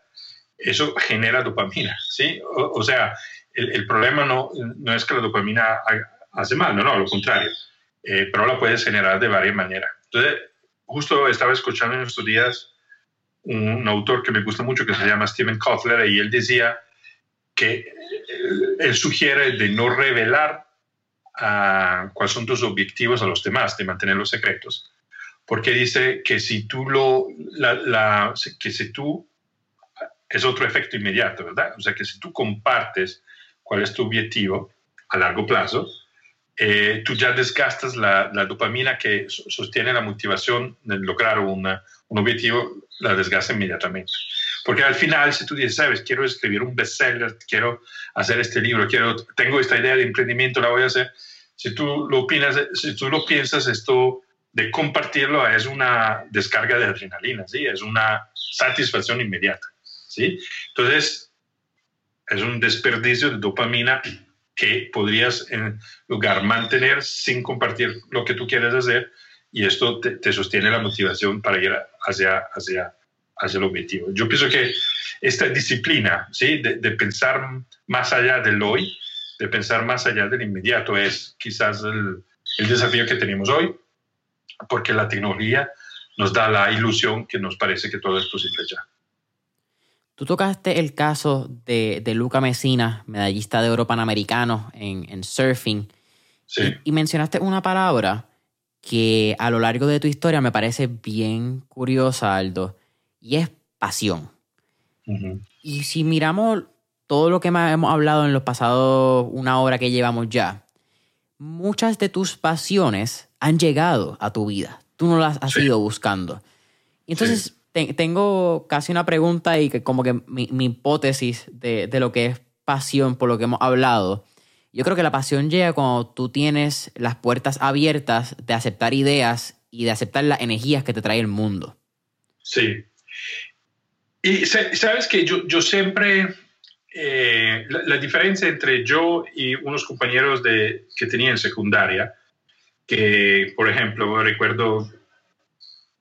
[SPEAKER 2] eso genera dopamina, ¿sí? O, sea, el, problema no, no es que la dopamina hace mal, no, no, lo contrario, eh, pero la puedes generar de varias maneras. Entonces, justo estaba escuchando en estos días un, autor que me gusta mucho que se llama Steven Kotler y él decía que él, sugiere de no revelar a, cuáles son tus objetivos a los demás, de mantenerlos secretos, porque dice que si tú lo, que si tú, es otro efecto inmediato, ¿verdad? O sea, que si tú compartes cuál es tu objetivo a largo plazo, eh, tú ya desgastas la, dopamina que sostiene la motivación de lograr un objetivo, la desgasta inmediatamente. Porque al final, si tú dices, sabes, quiero escribir un bestseller, quiero hacer este libro, quiero, tengo esta idea de emprendimiento, la voy a hacer. Si tú lo opinas, si tú lo piensas, esto de compartirlo es una descarga de adrenalina, ¿sí? Es una satisfacción inmediata, Entonces, es un desperdicio de dopamina que podrías en lugar mantener sin compartir lo que tú quieres hacer y esto te, sostiene la motivación para ir hacia, hacia, hacia el objetivo. Yo pienso que esta disciplina ¿sí? de, pensar más allá del hoy, de pensar más allá del inmediato, es quizás el, el desafío que tenemos hoy, porque la tecnología nos da la ilusión que nos parece que todo es posible ya.
[SPEAKER 1] Tú tocaste el caso de, de Luca Messina, medallista de oro panamericano en, en surfing. Sí. Y, mencionaste una palabra que a lo largo de tu historia me parece bien curiosa, Aldo, y es pasión. Y si miramos todo lo que hemos hablado en los pasados una hora que llevamos ya, muchas de tus pasiones han llegado a tu vida. Tú no las has ido buscando. Y entonces tengo casi una pregunta y que como que mi, hipótesis de, lo que es pasión por lo que hemos hablado. Yo creo que la pasión llega cuando tú tienes las puertas abiertas de aceptar ideas y de aceptar las energías que te trae el mundo.
[SPEAKER 2] Sí. Y sabes que yo, yo siempre, eh, la, diferencia entre yo y unos compañeros de, que tenía en secundaria, que por ejemplo, recuerdo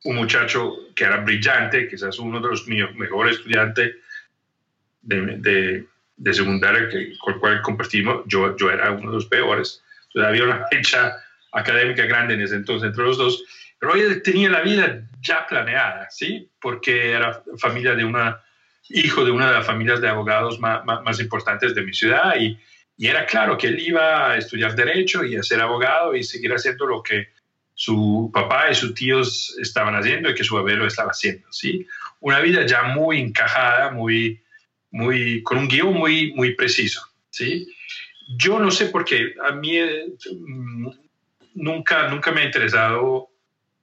[SPEAKER 2] un muchacho que era brillante, quizás uno de los mejores estudiantes de, de, secundaria que, con el cual compartimos, yo, yo era uno de los peores. Entonces había una fecha académica grande en ese entonces entre los dos, pero tenía la vida ya planeada, ¿sí? Porque era familia de una, hijo de una de las familias de abogados más, más, más importantes de mi ciudad y, y era claro que él iba a estudiar derecho y a ser abogado y seguir haciendo lo que su papá y sus tíos estaban haciendo y que su abuelo estaba haciendo, ¿sí? Una vida ya muy encajada, muy, muy, con un guion muy, muy preciso, ¿sí? Yo no sé por qué, a mí eh, nunca, nunca me ha interesado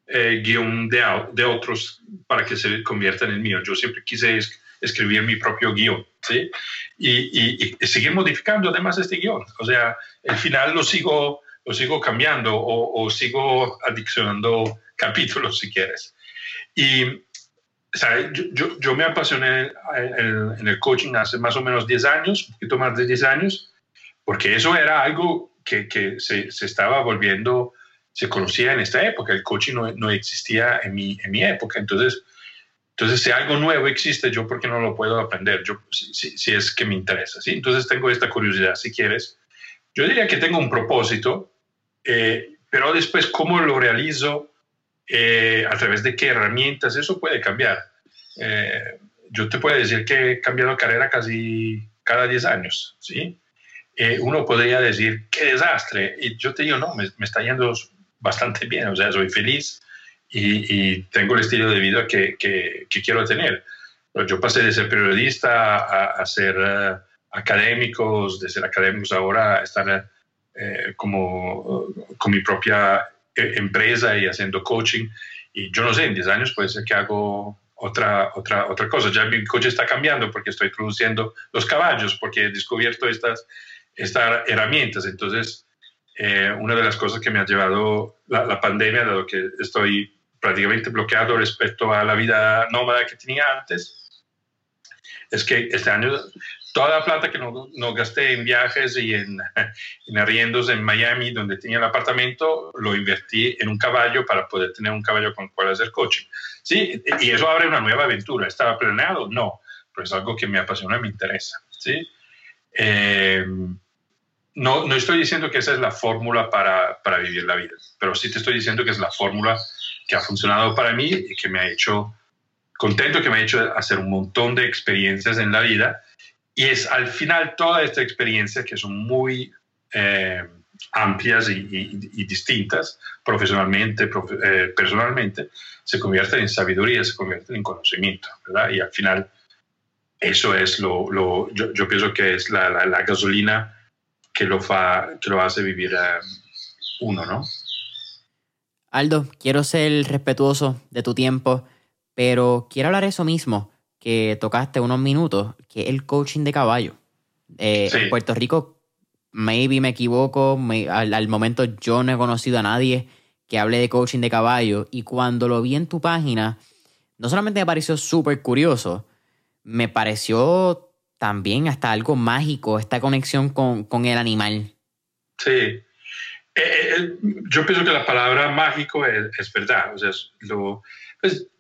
[SPEAKER 2] eh, guion de, de, otros para que se convierta en el mío. Yo siempre quise escribir mi propio guion, ¿sí? Y, y, seguir modificando además este guion. O sea, el final lo sigo lo sigo cambiando o, sigo adicionando capítulos si quieres. Y Yo, yo, me apasioné en, el coaching hace más o menos 10 años, un poquito más de 10 años, porque eso era algo que, que se, se, estaba volviendo, se conocía en esta época, el coaching no, no existía en mi, en mi, época, entonces, entonces si algo nuevo existe, yo por qué no lo puedo aprender, yo, si, si es que me interesa, ¿sí? Entonces tengo esta curiosidad, si quieres. Yo diría que tengo un propósito eh, pero después, ¿cómo lo realizo? Eh, ¿A través de qué herramientas? Eso puede cambiar. Eh, yo te puedo decir que he cambiado carrera casi cada 10 años, ¿sí? uno podría decir, qué desastre. Y yo te digo, no, me, está yendo bastante bien, o sea, soy feliz y, tengo el estilo de vida que, que, quiero tener. Yo pasé de ser periodista a, a ser académicos, de ser académicos ahora a estar eh, como con mi propia eh, empresa y haciendo coaching. Y yo no sé, en 10 años puede ser que hago otra, otra, otra cosa. Ya mi coche está cambiando porque estoy produciendo los caballos, porque he descubierto estas, estas herramientas. Entonces, eh, una de las cosas que me ha llevado la, la pandemia, dado que estoy prácticamente bloqueado respecto a la vida nómada que tenía antes, es que este año toda la plata que no, no gasté en viajes y en, en, arriendos en Miami, donde tenía el apartamento, lo invertí en un caballo para poder tener un caballo con el cual hacer coaching. Sí, y eso abre una nueva aventura. ¿Estaba planeado? No, pero es algo que me apasiona y me interesa. ¿sí? Eh, no, no estoy diciendo que esa es la fórmula para, para vivir la vida, pero sí te estoy diciendo que es la fórmula que ha funcionado para mí y que me ha hecho contento, que me ha hecho hacer un montón de experiencias en la vida y es al final toda esta experiencia que son muy eh, amplias y, distintas, profesionalmente, eh, personalmente, se convierten en sabiduría, se convierten en conocimiento, ¿verdad? Y al final eso es lo, lo yo, pienso que es la, gasolina que lo, fa, que lo hace vivir eh, uno, ¿no?
[SPEAKER 1] Aldo, quiero ser respetuoso de tu tiempo, pero quiero hablar eso mismo que tocaste unos minutos, que es el coaching de caballo. Eh, sí. En Puerto Rico, maybe me equivoco, me, al, al, momento yo no he conocido a nadie que hable de coaching de caballo y cuando lo vi en tu página, no solamente me pareció súper curioso, me pareció también hasta algo mágico, esta conexión con, con el animal.
[SPEAKER 2] Sí, eh, eh, yo pienso que la palabra mágico es, es verdad, o sea, lo, pues,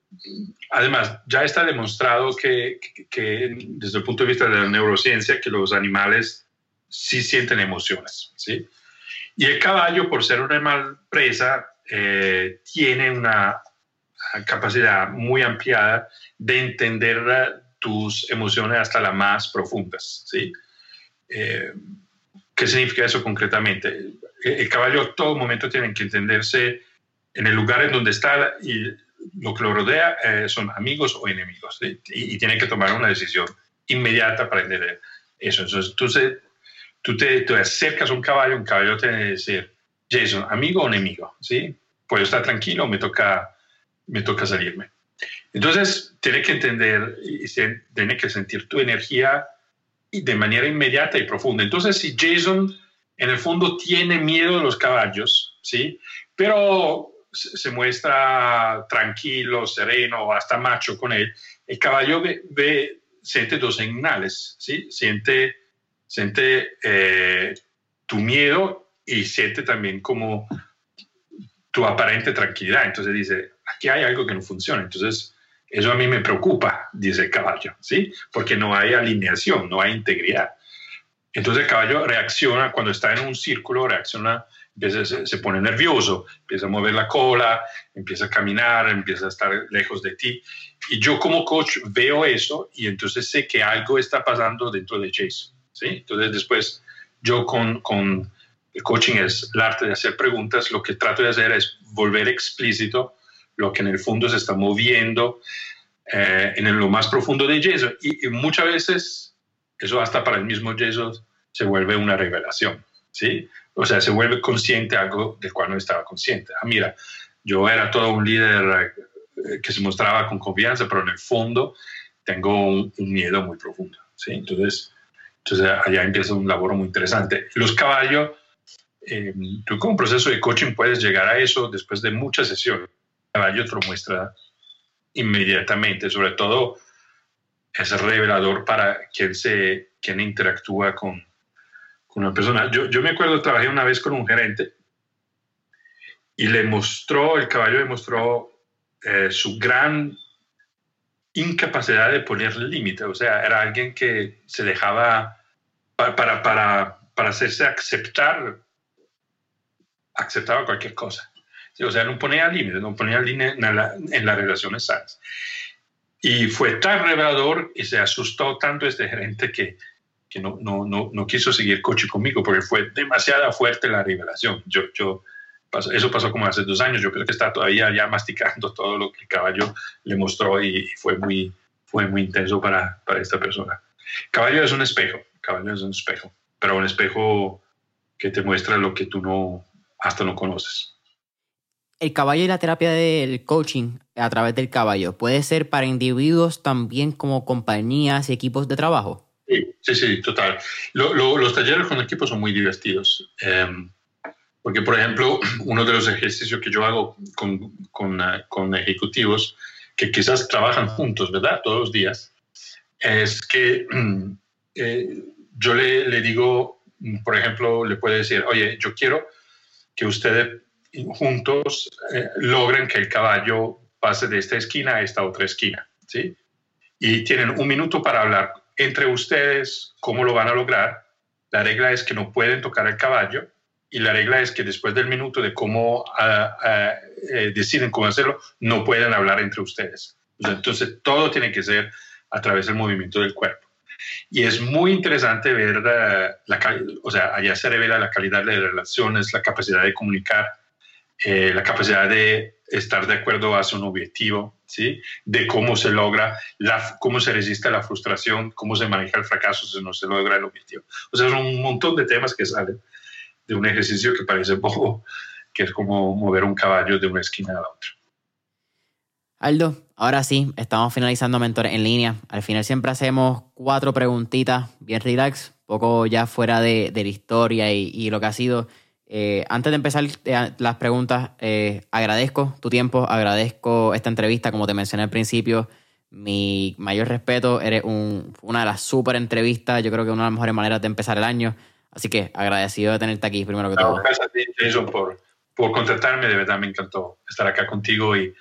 [SPEAKER 2] además, ya está demostrado que, que, que, desde el punto de vista de la neurociencia, que los animales sí sienten emociones, ¿sí? Y el caballo, por ser un animal presa, eh, tiene una capacidad muy ampliada de entender tus emociones hasta las más profundas, ¿sí? Eh, ¿Qué significa eso concretamente? El caballo todo momento tiene que entenderse en el lugar en donde está y lo que lo rodea eh, son amigos o enemigos y, y, tiene que tomar una decisión inmediata para entender eso. Entonces, tú, se, tú te, te, acercas a un caballo, un caballo tiene que decir, Jason, amigo o enemigo, ¿sí? Puedo estar tranquilo, me toca, me toca salirme. Entonces, tiene que entender y tiene que sentir tu energía de manera inmediata y profunda. Entonces, si Jason en el fondo tiene miedo de los caballos, ¿sí? Pero se muestra tranquilo, sereno, hasta macho con él, el caballo ve, siente dos señales, ¿sí? Siente, siente eh, tu miedo y siente también como tu aparente tranquilidad. Entonces dice, aquí hay algo que no funciona. Entonces, eso a mí me preocupa, dice el caballo, ¿sí? Porque no hay alineación, no hay integridad. Entonces el caballo reacciona, cuando está en un círculo, reacciona se, se, pone nervioso, empieza a mover la cola, empieza a caminar, empieza a estar lejos de ti. Y yo como coach veo eso y entonces sé que algo está pasando dentro de Jason. ¿sí? Entonces después yo con, con el coaching es el arte de hacer preguntas, lo que trato de hacer es volver explícito lo que en el fondo se está moviendo eh, en lo más profundo de Jason. Y, y muchas veces eso hasta para el mismo Jason se vuelve una revelación. ¿sí? O sea, se vuelve consciente algo del cual no estaba consciente. Ah, mira, yo era todo un líder eh, que se mostraba con confianza, pero en el fondo tengo un, un miedo muy profundo, ¿sí? Entonces, entonces allá empieza un labor muy interesante. Los caballos, eh, tú como proceso de coaching puedes llegar a eso después de muchas sesiones. El caballo te lo muestra inmediatamente, sobre todo es revelador para quien, se, quien interactúa con, con una persona. Yo, yo me acuerdo, trabajé una vez con un gerente y le mostró, el caballo le mostró eh, su gran incapacidad de poner límite. O sea, era alguien que se dejaba para, para, para, para hacerse aceptar, aceptaba cualquier cosa. o sea, no ponía límite, no ponía límite en, la, en las relaciones sanas. Y fue tan revelador y se asustó tanto este gerente que que no, no, no, no quiso seguir coche conmigo porque fue demasiado fuerte la revelación. Yo, yo, eso pasó como hace dos años, yo creo que está todavía ya masticando todo lo que el caballo le mostró y, fue, muy, fue muy intenso para, para esta persona. Caballo es un espejo, caballo es un espejo, pero un espejo que te muestra lo que tú no, hasta no conoces.
[SPEAKER 1] El caballo y la terapia del coaching a través del caballo puede ser para individuos también como compañías y equipos de trabajo.
[SPEAKER 2] Sí, sí, total. los talleres con equipos son muy divertidos. Em, porque, por ejemplo, uno de los ejercicios que yo hago con, con, eh, con ejecutivos que quizás trabajan juntos, ¿verdad? Todos los días, es que eh, yo le, le, digo, por ejemplo, le puede decir, oye, yo quiero que ustedes juntos eh, logren que el caballo pase de esta esquina a esta otra esquina, ¿sí? Y tienen un minuto para hablar entre ustedes cómo lo van a lograr. La regla es que no pueden tocar el caballo y la regla es que después del minuto de cómo ah, ah, eh, deciden cómo hacerlo, no pueden hablar entre ustedes. Entonces, todo tiene que ser a través del movimiento del cuerpo. Y es muy interesante ver, la, o sea, allá se revela la calidad de las relaciones, la capacidad de comunicar, eh, la capacidad de estar de acuerdo hacia un objetivo, ¿sí? De cómo se logra, la, cómo se resiste a la frustración, cómo se maneja el fracaso si no se logra el objetivo. O sea, son un montón de temas que salen de un ejercicio que parece poco, que es como mover un caballo de una esquina a la otra.
[SPEAKER 1] Aldo, ahora sí, estamos finalizando Mentores en línea. Al final siempre hacemos cuatro preguntitas bien relax, poco ya fuera de, la historia y, lo que ha sido. Eh, antes de empezar eh, las preguntas, eh, agradezco tu tiempo, agradezco esta entrevista, como te mencioné al principio. Mi mayor respeto, eres una de las super entrevistas, yo creo que una de las mejores maneras de empezar el año. Así que agradecido de tenerte aquí, primero que todo.
[SPEAKER 2] Gracias a ti, Jason, por, por contactarme. De verdad me encantó estar acá contigo y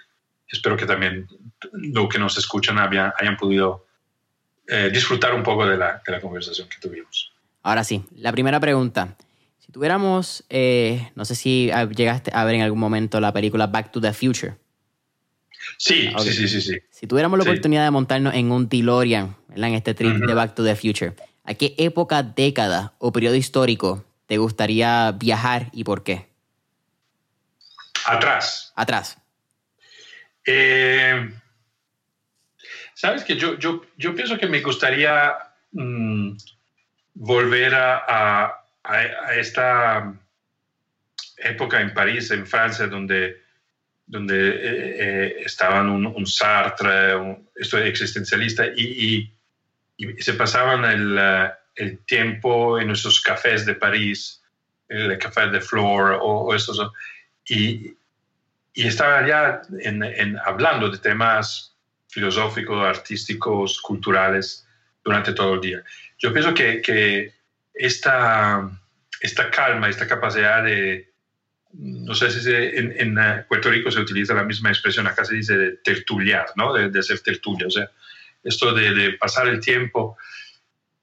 [SPEAKER 2] espero que también los que nos escuchan hayan podido disfrutar un poco de la, de la conversación que tuvimos.
[SPEAKER 1] Ahora sí, la primera pregunta. Si tuviéramos, eh, no sé si llegaste a ver en algún momento la película Back to the Future.
[SPEAKER 2] Sí, sí, sí, sí,
[SPEAKER 1] Si tuviéramos la oportunidad de montarnos en un DeLorean, en este trip de Back to the Future, ¿a qué época, década o periodo histórico te gustaría viajar y por qué?
[SPEAKER 2] Atrás.
[SPEAKER 1] Atrás.
[SPEAKER 2] Eh, Sabes que yo, yo, yo, pienso que me gustaría mm, volver a a, esta época en París, en Francia, donde, donde eh, eh, estaban un, Sartre, un, esto existencialista, y, se pasaban el, eh, el, tiempo en esos cafés de París, el café de Flore o, o estos, y, y estaban ya en, hablando de temas filosóficos, artísticos, culturales durante todo el día. Yo pienso que, que esta, esta calma, esta capacidad de, no sé si en, en, eh, Puerto Rico se utiliza la misma expresión, acá se dice de tertuliar, ¿no? de, de hacer tertulia, o sea, esto de, de pasar el tiempo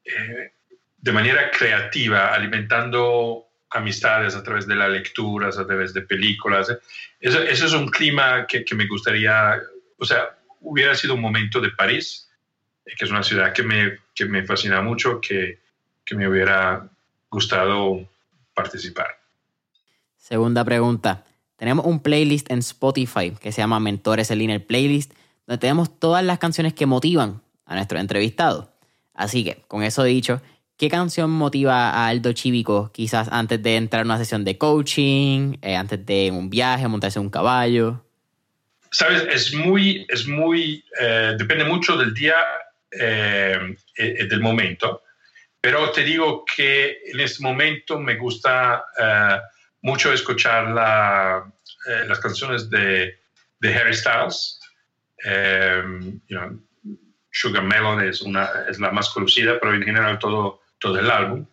[SPEAKER 2] eh, de manera creativa, alimentando amistades a través de las lecturas, a través de películas. ¿eh? Eso, eso, es un clima que, que, me gustaría, o sea, hubiera sido un momento de París, que es una ciudad que me, que me fascina mucho, que, que me hubiera gustado participar.
[SPEAKER 1] Segunda pregunta. Tenemos un playlist en Spotify que se llama Mentores en Línea Playlist, donde tenemos todas las canciones que motivan a nuestro entrevistado. Así que, con eso dicho, ¿qué canción motiva a Aldo Chivico quizás antes de entrar a una sesión de coaching, eh, antes de un viaje, montarse un caballo?
[SPEAKER 2] Sabes, es muy, es muy, eh, depende mucho del día, eh, del momento. Pero te digo que en este momento me gusta eh, mucho escuchar eh, las canciones de, Harry Styles. Eh, Sugar Melon es, una, es la más conocida, pero en general todo, todo el álbum.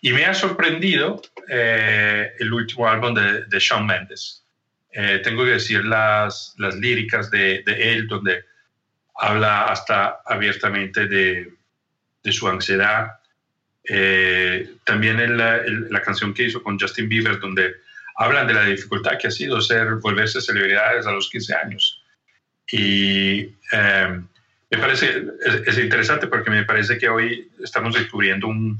[SPEAKER 2] Y me ha sorprendido el último álbum de, de Shawn Mendes. tengo que decir las, las líricas de, de, él, donde habla hasta abiertamente de, de su ansiedad, eh, también en la, canción que hizo con Justin Bieber, donde hablan de la dificultad que ha sido ser, volverse celebridades a los 15 años. Y em, me parece, es, interesante porque me parece que hoy estamos descubriendo un,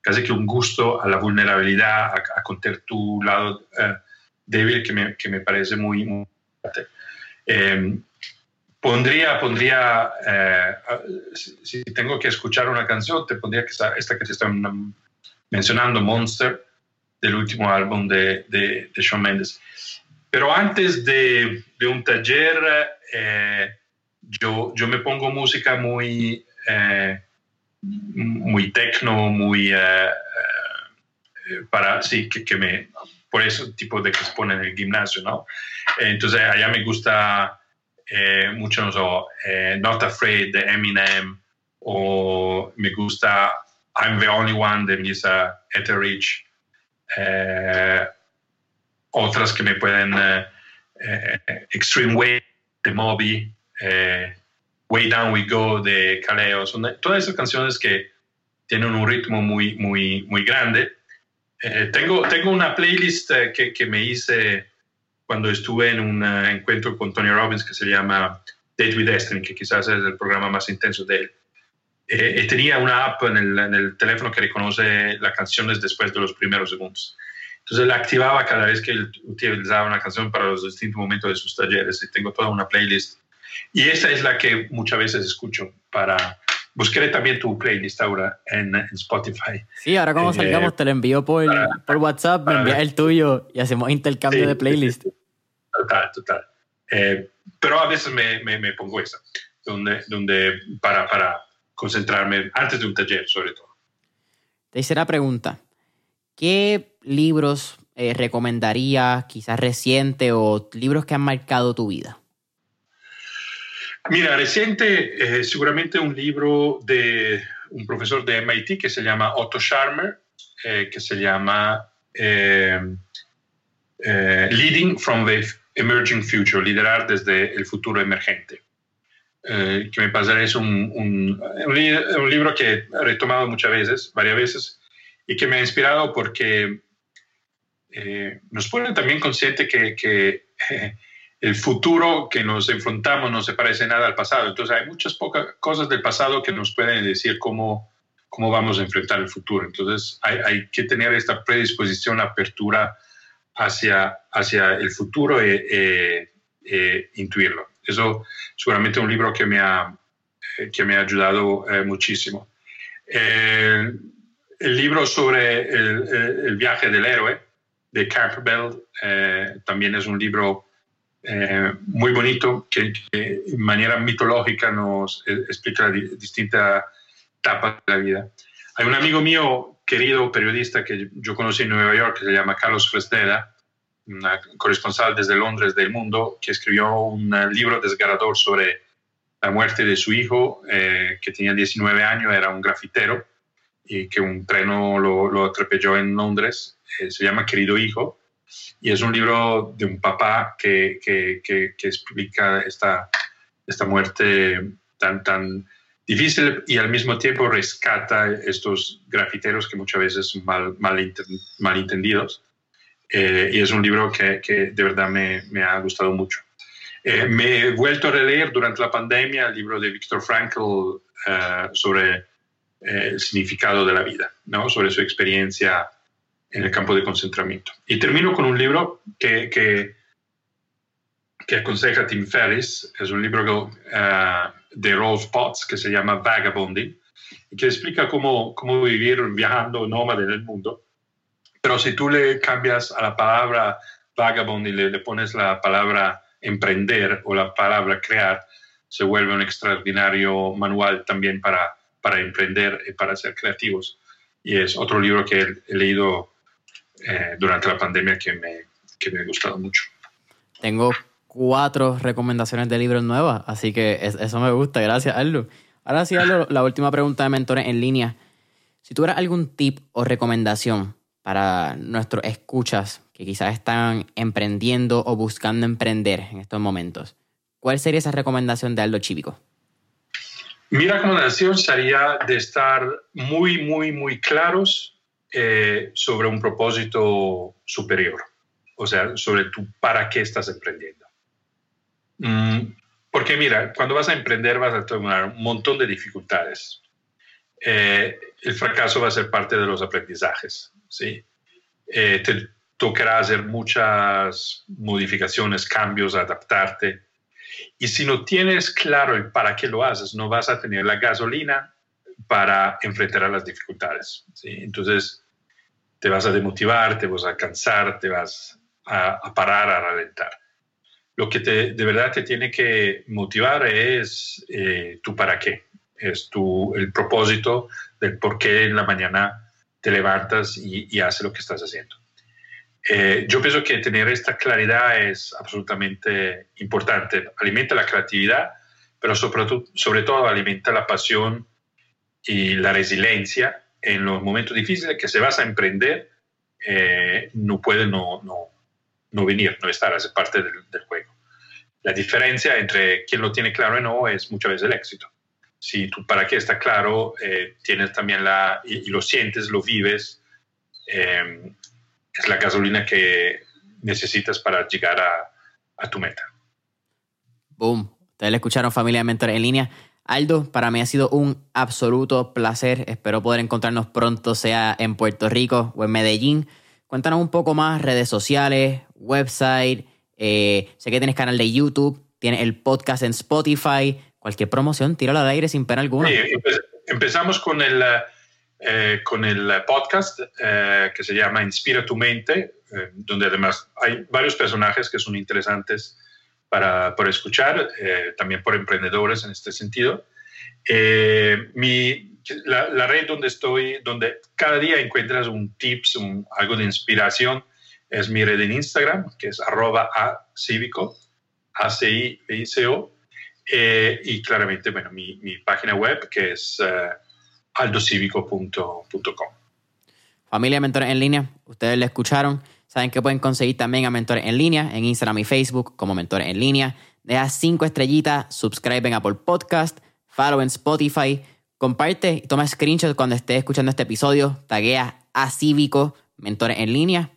[SPEAKER 2] casi que un gusto a la vulnerabilidad, a, contar tu lado eh, débil que me, que me, parece muy, muy importante. Pondría, pondría eh, si, tengo que escuchar una canción, te pondría que esta, esta que te están mencionando, Monster, del último álbum de, de, Shawn Mendes. pero antes de, de un taller, eh, yo, yo me pongo música muy, eh, muy tecno, muy para, sí, que, que, me, por eso tipo de que se pone en el gimnasio, ¿no? Entonces allá me gusta mucho, no sé, Not Afraid de Eminem, o me gusta I'm the Only One de Misa Etheridge, eh, otras que me pueden eh, eh, Extreme Way de Moby, Way Down We Go de Kaleo, son todas esas canciones que tienen un ritmo muy, muy, muy grande. tengo, tengo una playlist que, que, me hice cuando estuve en un encuentro con Tony Robbins que se llama Date with Destiny, que quizás es el programa más intenso de él. Eh, tenía una app en el, en el, teléfono que reconoce las canciones después de los primeros segundos. Entonces la activaba cada vez que él utilizaba una canción para los distintos momentos de sus talleres y tengo toda una playlist. Y esta es la que muchas veces escucho para... Buscaré también tu playlist ahora en, Spotify.
[SPEAKER 1] Sí, ahora como eh, salgamos te lo envío por, por WhatsApp, me envías el tuyo y hacemos intercambio de playlist.
[SPEAKER 2] Total, total. Eh, pero a veces me, me, me pongo esa, donde, donde para, para concentrarme antes de un taller, sobre todo.
[SPEAKER 1] Tercera pregunta. ¿Qué libros eh, recomendarías, quizás reciente, o libros que han marcado tu vida?
[SPEAKER 2] Mira, reciente, eh, seguramente un libro de un profesor de MIT que se llama Otto Scharmer, eh, que se llama Leading from the Emerging Future, liderar desde el futuro emergente. Eh, que me parece es un, un, un, libro que he retomado muchas veces, varias veces, y que me ha inspirado porque eh, nos pone también consciente que, que el futuro que nos enfrentamos no se parece nada al pasado. Entonces hay muchas pocas cosas del pasado que nos pueden decir cómo, cómo vamos a enfrentar el futuro. Entonces hay, hay que tener esta predisposición, apertura hacia, hacia el futuro e, e intuirlo. Eso seguramente es un libro que me ha, eh, que me ha ayudado eh, muchísimo. Eh, el libro sobre el, viaje del héroe de Campbell también es un libro muy bonito que, de manera mitológica nos explica distintas etapas de la vida. Hay un amigo mío, querido periodista que yo conocí en Nueva York, que se llama Carlos Fresneda, una corresponsal desde Londres del mundo, que escribió un libro desgarrador sobre la muerte de su hijo, eh, que tenía 19 años, era un grafitero, y que un tren lo, lo atropelló en Londres. Eh, se llama Querido Hijo, y es un libro de un papá que, que, que, explica esta, esta muerte tan, tan difícil y al mismo tiempo rescata estos grafiteros que muchas veces son mal, mal, malentendidos eh, y es un libro que, que de verdad me, me, ha gustado mucho. Eh, me he vuelto a releer durante la pandemia el libro de Viktor Frankl eh, sobre el significado de la vida, ¿no? sobre su experiencia en el campo de concentramiento. Y termino con un libro que, que, que aconseja Tim Ferriss, es un libro de Rolf Potts que se llama Vagabonding, que explica cómo, cómo vivir viajando nómade en el mundo pero si tú le cambias a la palabra vagabond y le, pones la palabra emprender o la palabra crear, se vuelve un extraordinario manual también para, para emprender y para ser creativos. Y es otro libro que he, leído eh, durante la pandemia que me, que me ha gustado mucho.
[SPEAKER 1] Tengo cuatro recomendaciones de libros nuevas, así que eso me gusta. Gracias, Arlo. Ahora sí, Arlo, la última pregunta de mentores en línea. Si tuvieras algún tip o recomendación para nuestros escuchas que quizás están emprendiendo o buscando emprender en estos momentos? ¿Cuál sería esa recomendación de Aldo Chívico?
[SPEAKER 2] Mi recomendación sería de estar muy, muy, muy claros eh, sobre un propósito superior, o sea, sobre tu para qué estás emprendiendo. Mm, porque mira, cuando vas a emprender vas a tener un montón de dificultades. Eh, el fracaso va a ser parte de los aprendizajes. ¿sí? Eh, te tocará hacer muchas modificaciones, cambios, adaptarte. Y si no tienes claro el para qué lo haces, no vas a tener la gasolina para enfrentar a las dificultades. ¿sí? Entonces, te vas a demotivar, te vas a cansar, te vas a, parar, a ralentar. Lo que de verdad te tiene que motivar es eh, tu para qué, es tu, el propósito del por qué en la mañana te levantas y, y haces lo que estás haciendo. Eh, yo pienso que tener esta claridad es absolutamente importante. Alimenta la creatividad, pero sobre todo, sobre todo alimenta la pasión y la resiliencia en los momentos difíciles que se vas a emprender, eh, no puede no, no, no, venir, no estar, es parte del, juego. La diferencia entre quien lo tiene claro y no es muchas veces el éxito. Si tú para qué está claro, eh, tienes también la, y, lo sientes, lo vives, eh, es la gasolina que necesitas para llegar a, a tu meta.
[SPEAKER 1] Boom. Ustedes le escucharon familia de Mentores en línea. Aldo, para mí ha sido un absoluto placer. Espero poder encontrarnos pronto, sea en Puerto Rico o en Medellín. Cuéntanos un poco más, redes sociales, website. Eh, sé que tienes canal de YouTube, tienes el podcast en Spotify. Cualquier promoción, tíralo al aire sin pena alguna.
[SPEAKER 2] Empezamos con el, eh, con el podcast eh, que se llama Inspira tu mente, donde además hay varios personajes que son interesantes para, por escuchar, eh, también por emprendedores en este sentido. Eh, mi, la, red donde estoy, donde cada día encuentras un tips, un, algo de inspiración, es mi red en Instagram, que es arroba a cívico, a c i c o eh, y claramente, bueno, mi, página web, que es aldocivico.com.
[SPEAKER 1] Familia Mentores en Línea, ustedes le escucharon. Saben que pueden conseguir también a Mentores en Línea en Instagram y Facebook como Mentores en Línea. Deja cinco estrellitas, subscribe en Apple Podcast, follow en Spotify, comparte y toma screenshot cuando estés escuchando este episodio, taguea a Cívico, Mentores en Línea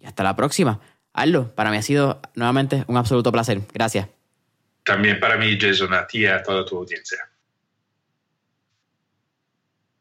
[SPEAKER 1] y hasta la próxima. Hazlo, para mí ha sido nuevamente un absoluto placer. Gracias.
[SPEAKER 2] También para mí, Jason, a ti y a toda tu audiencia.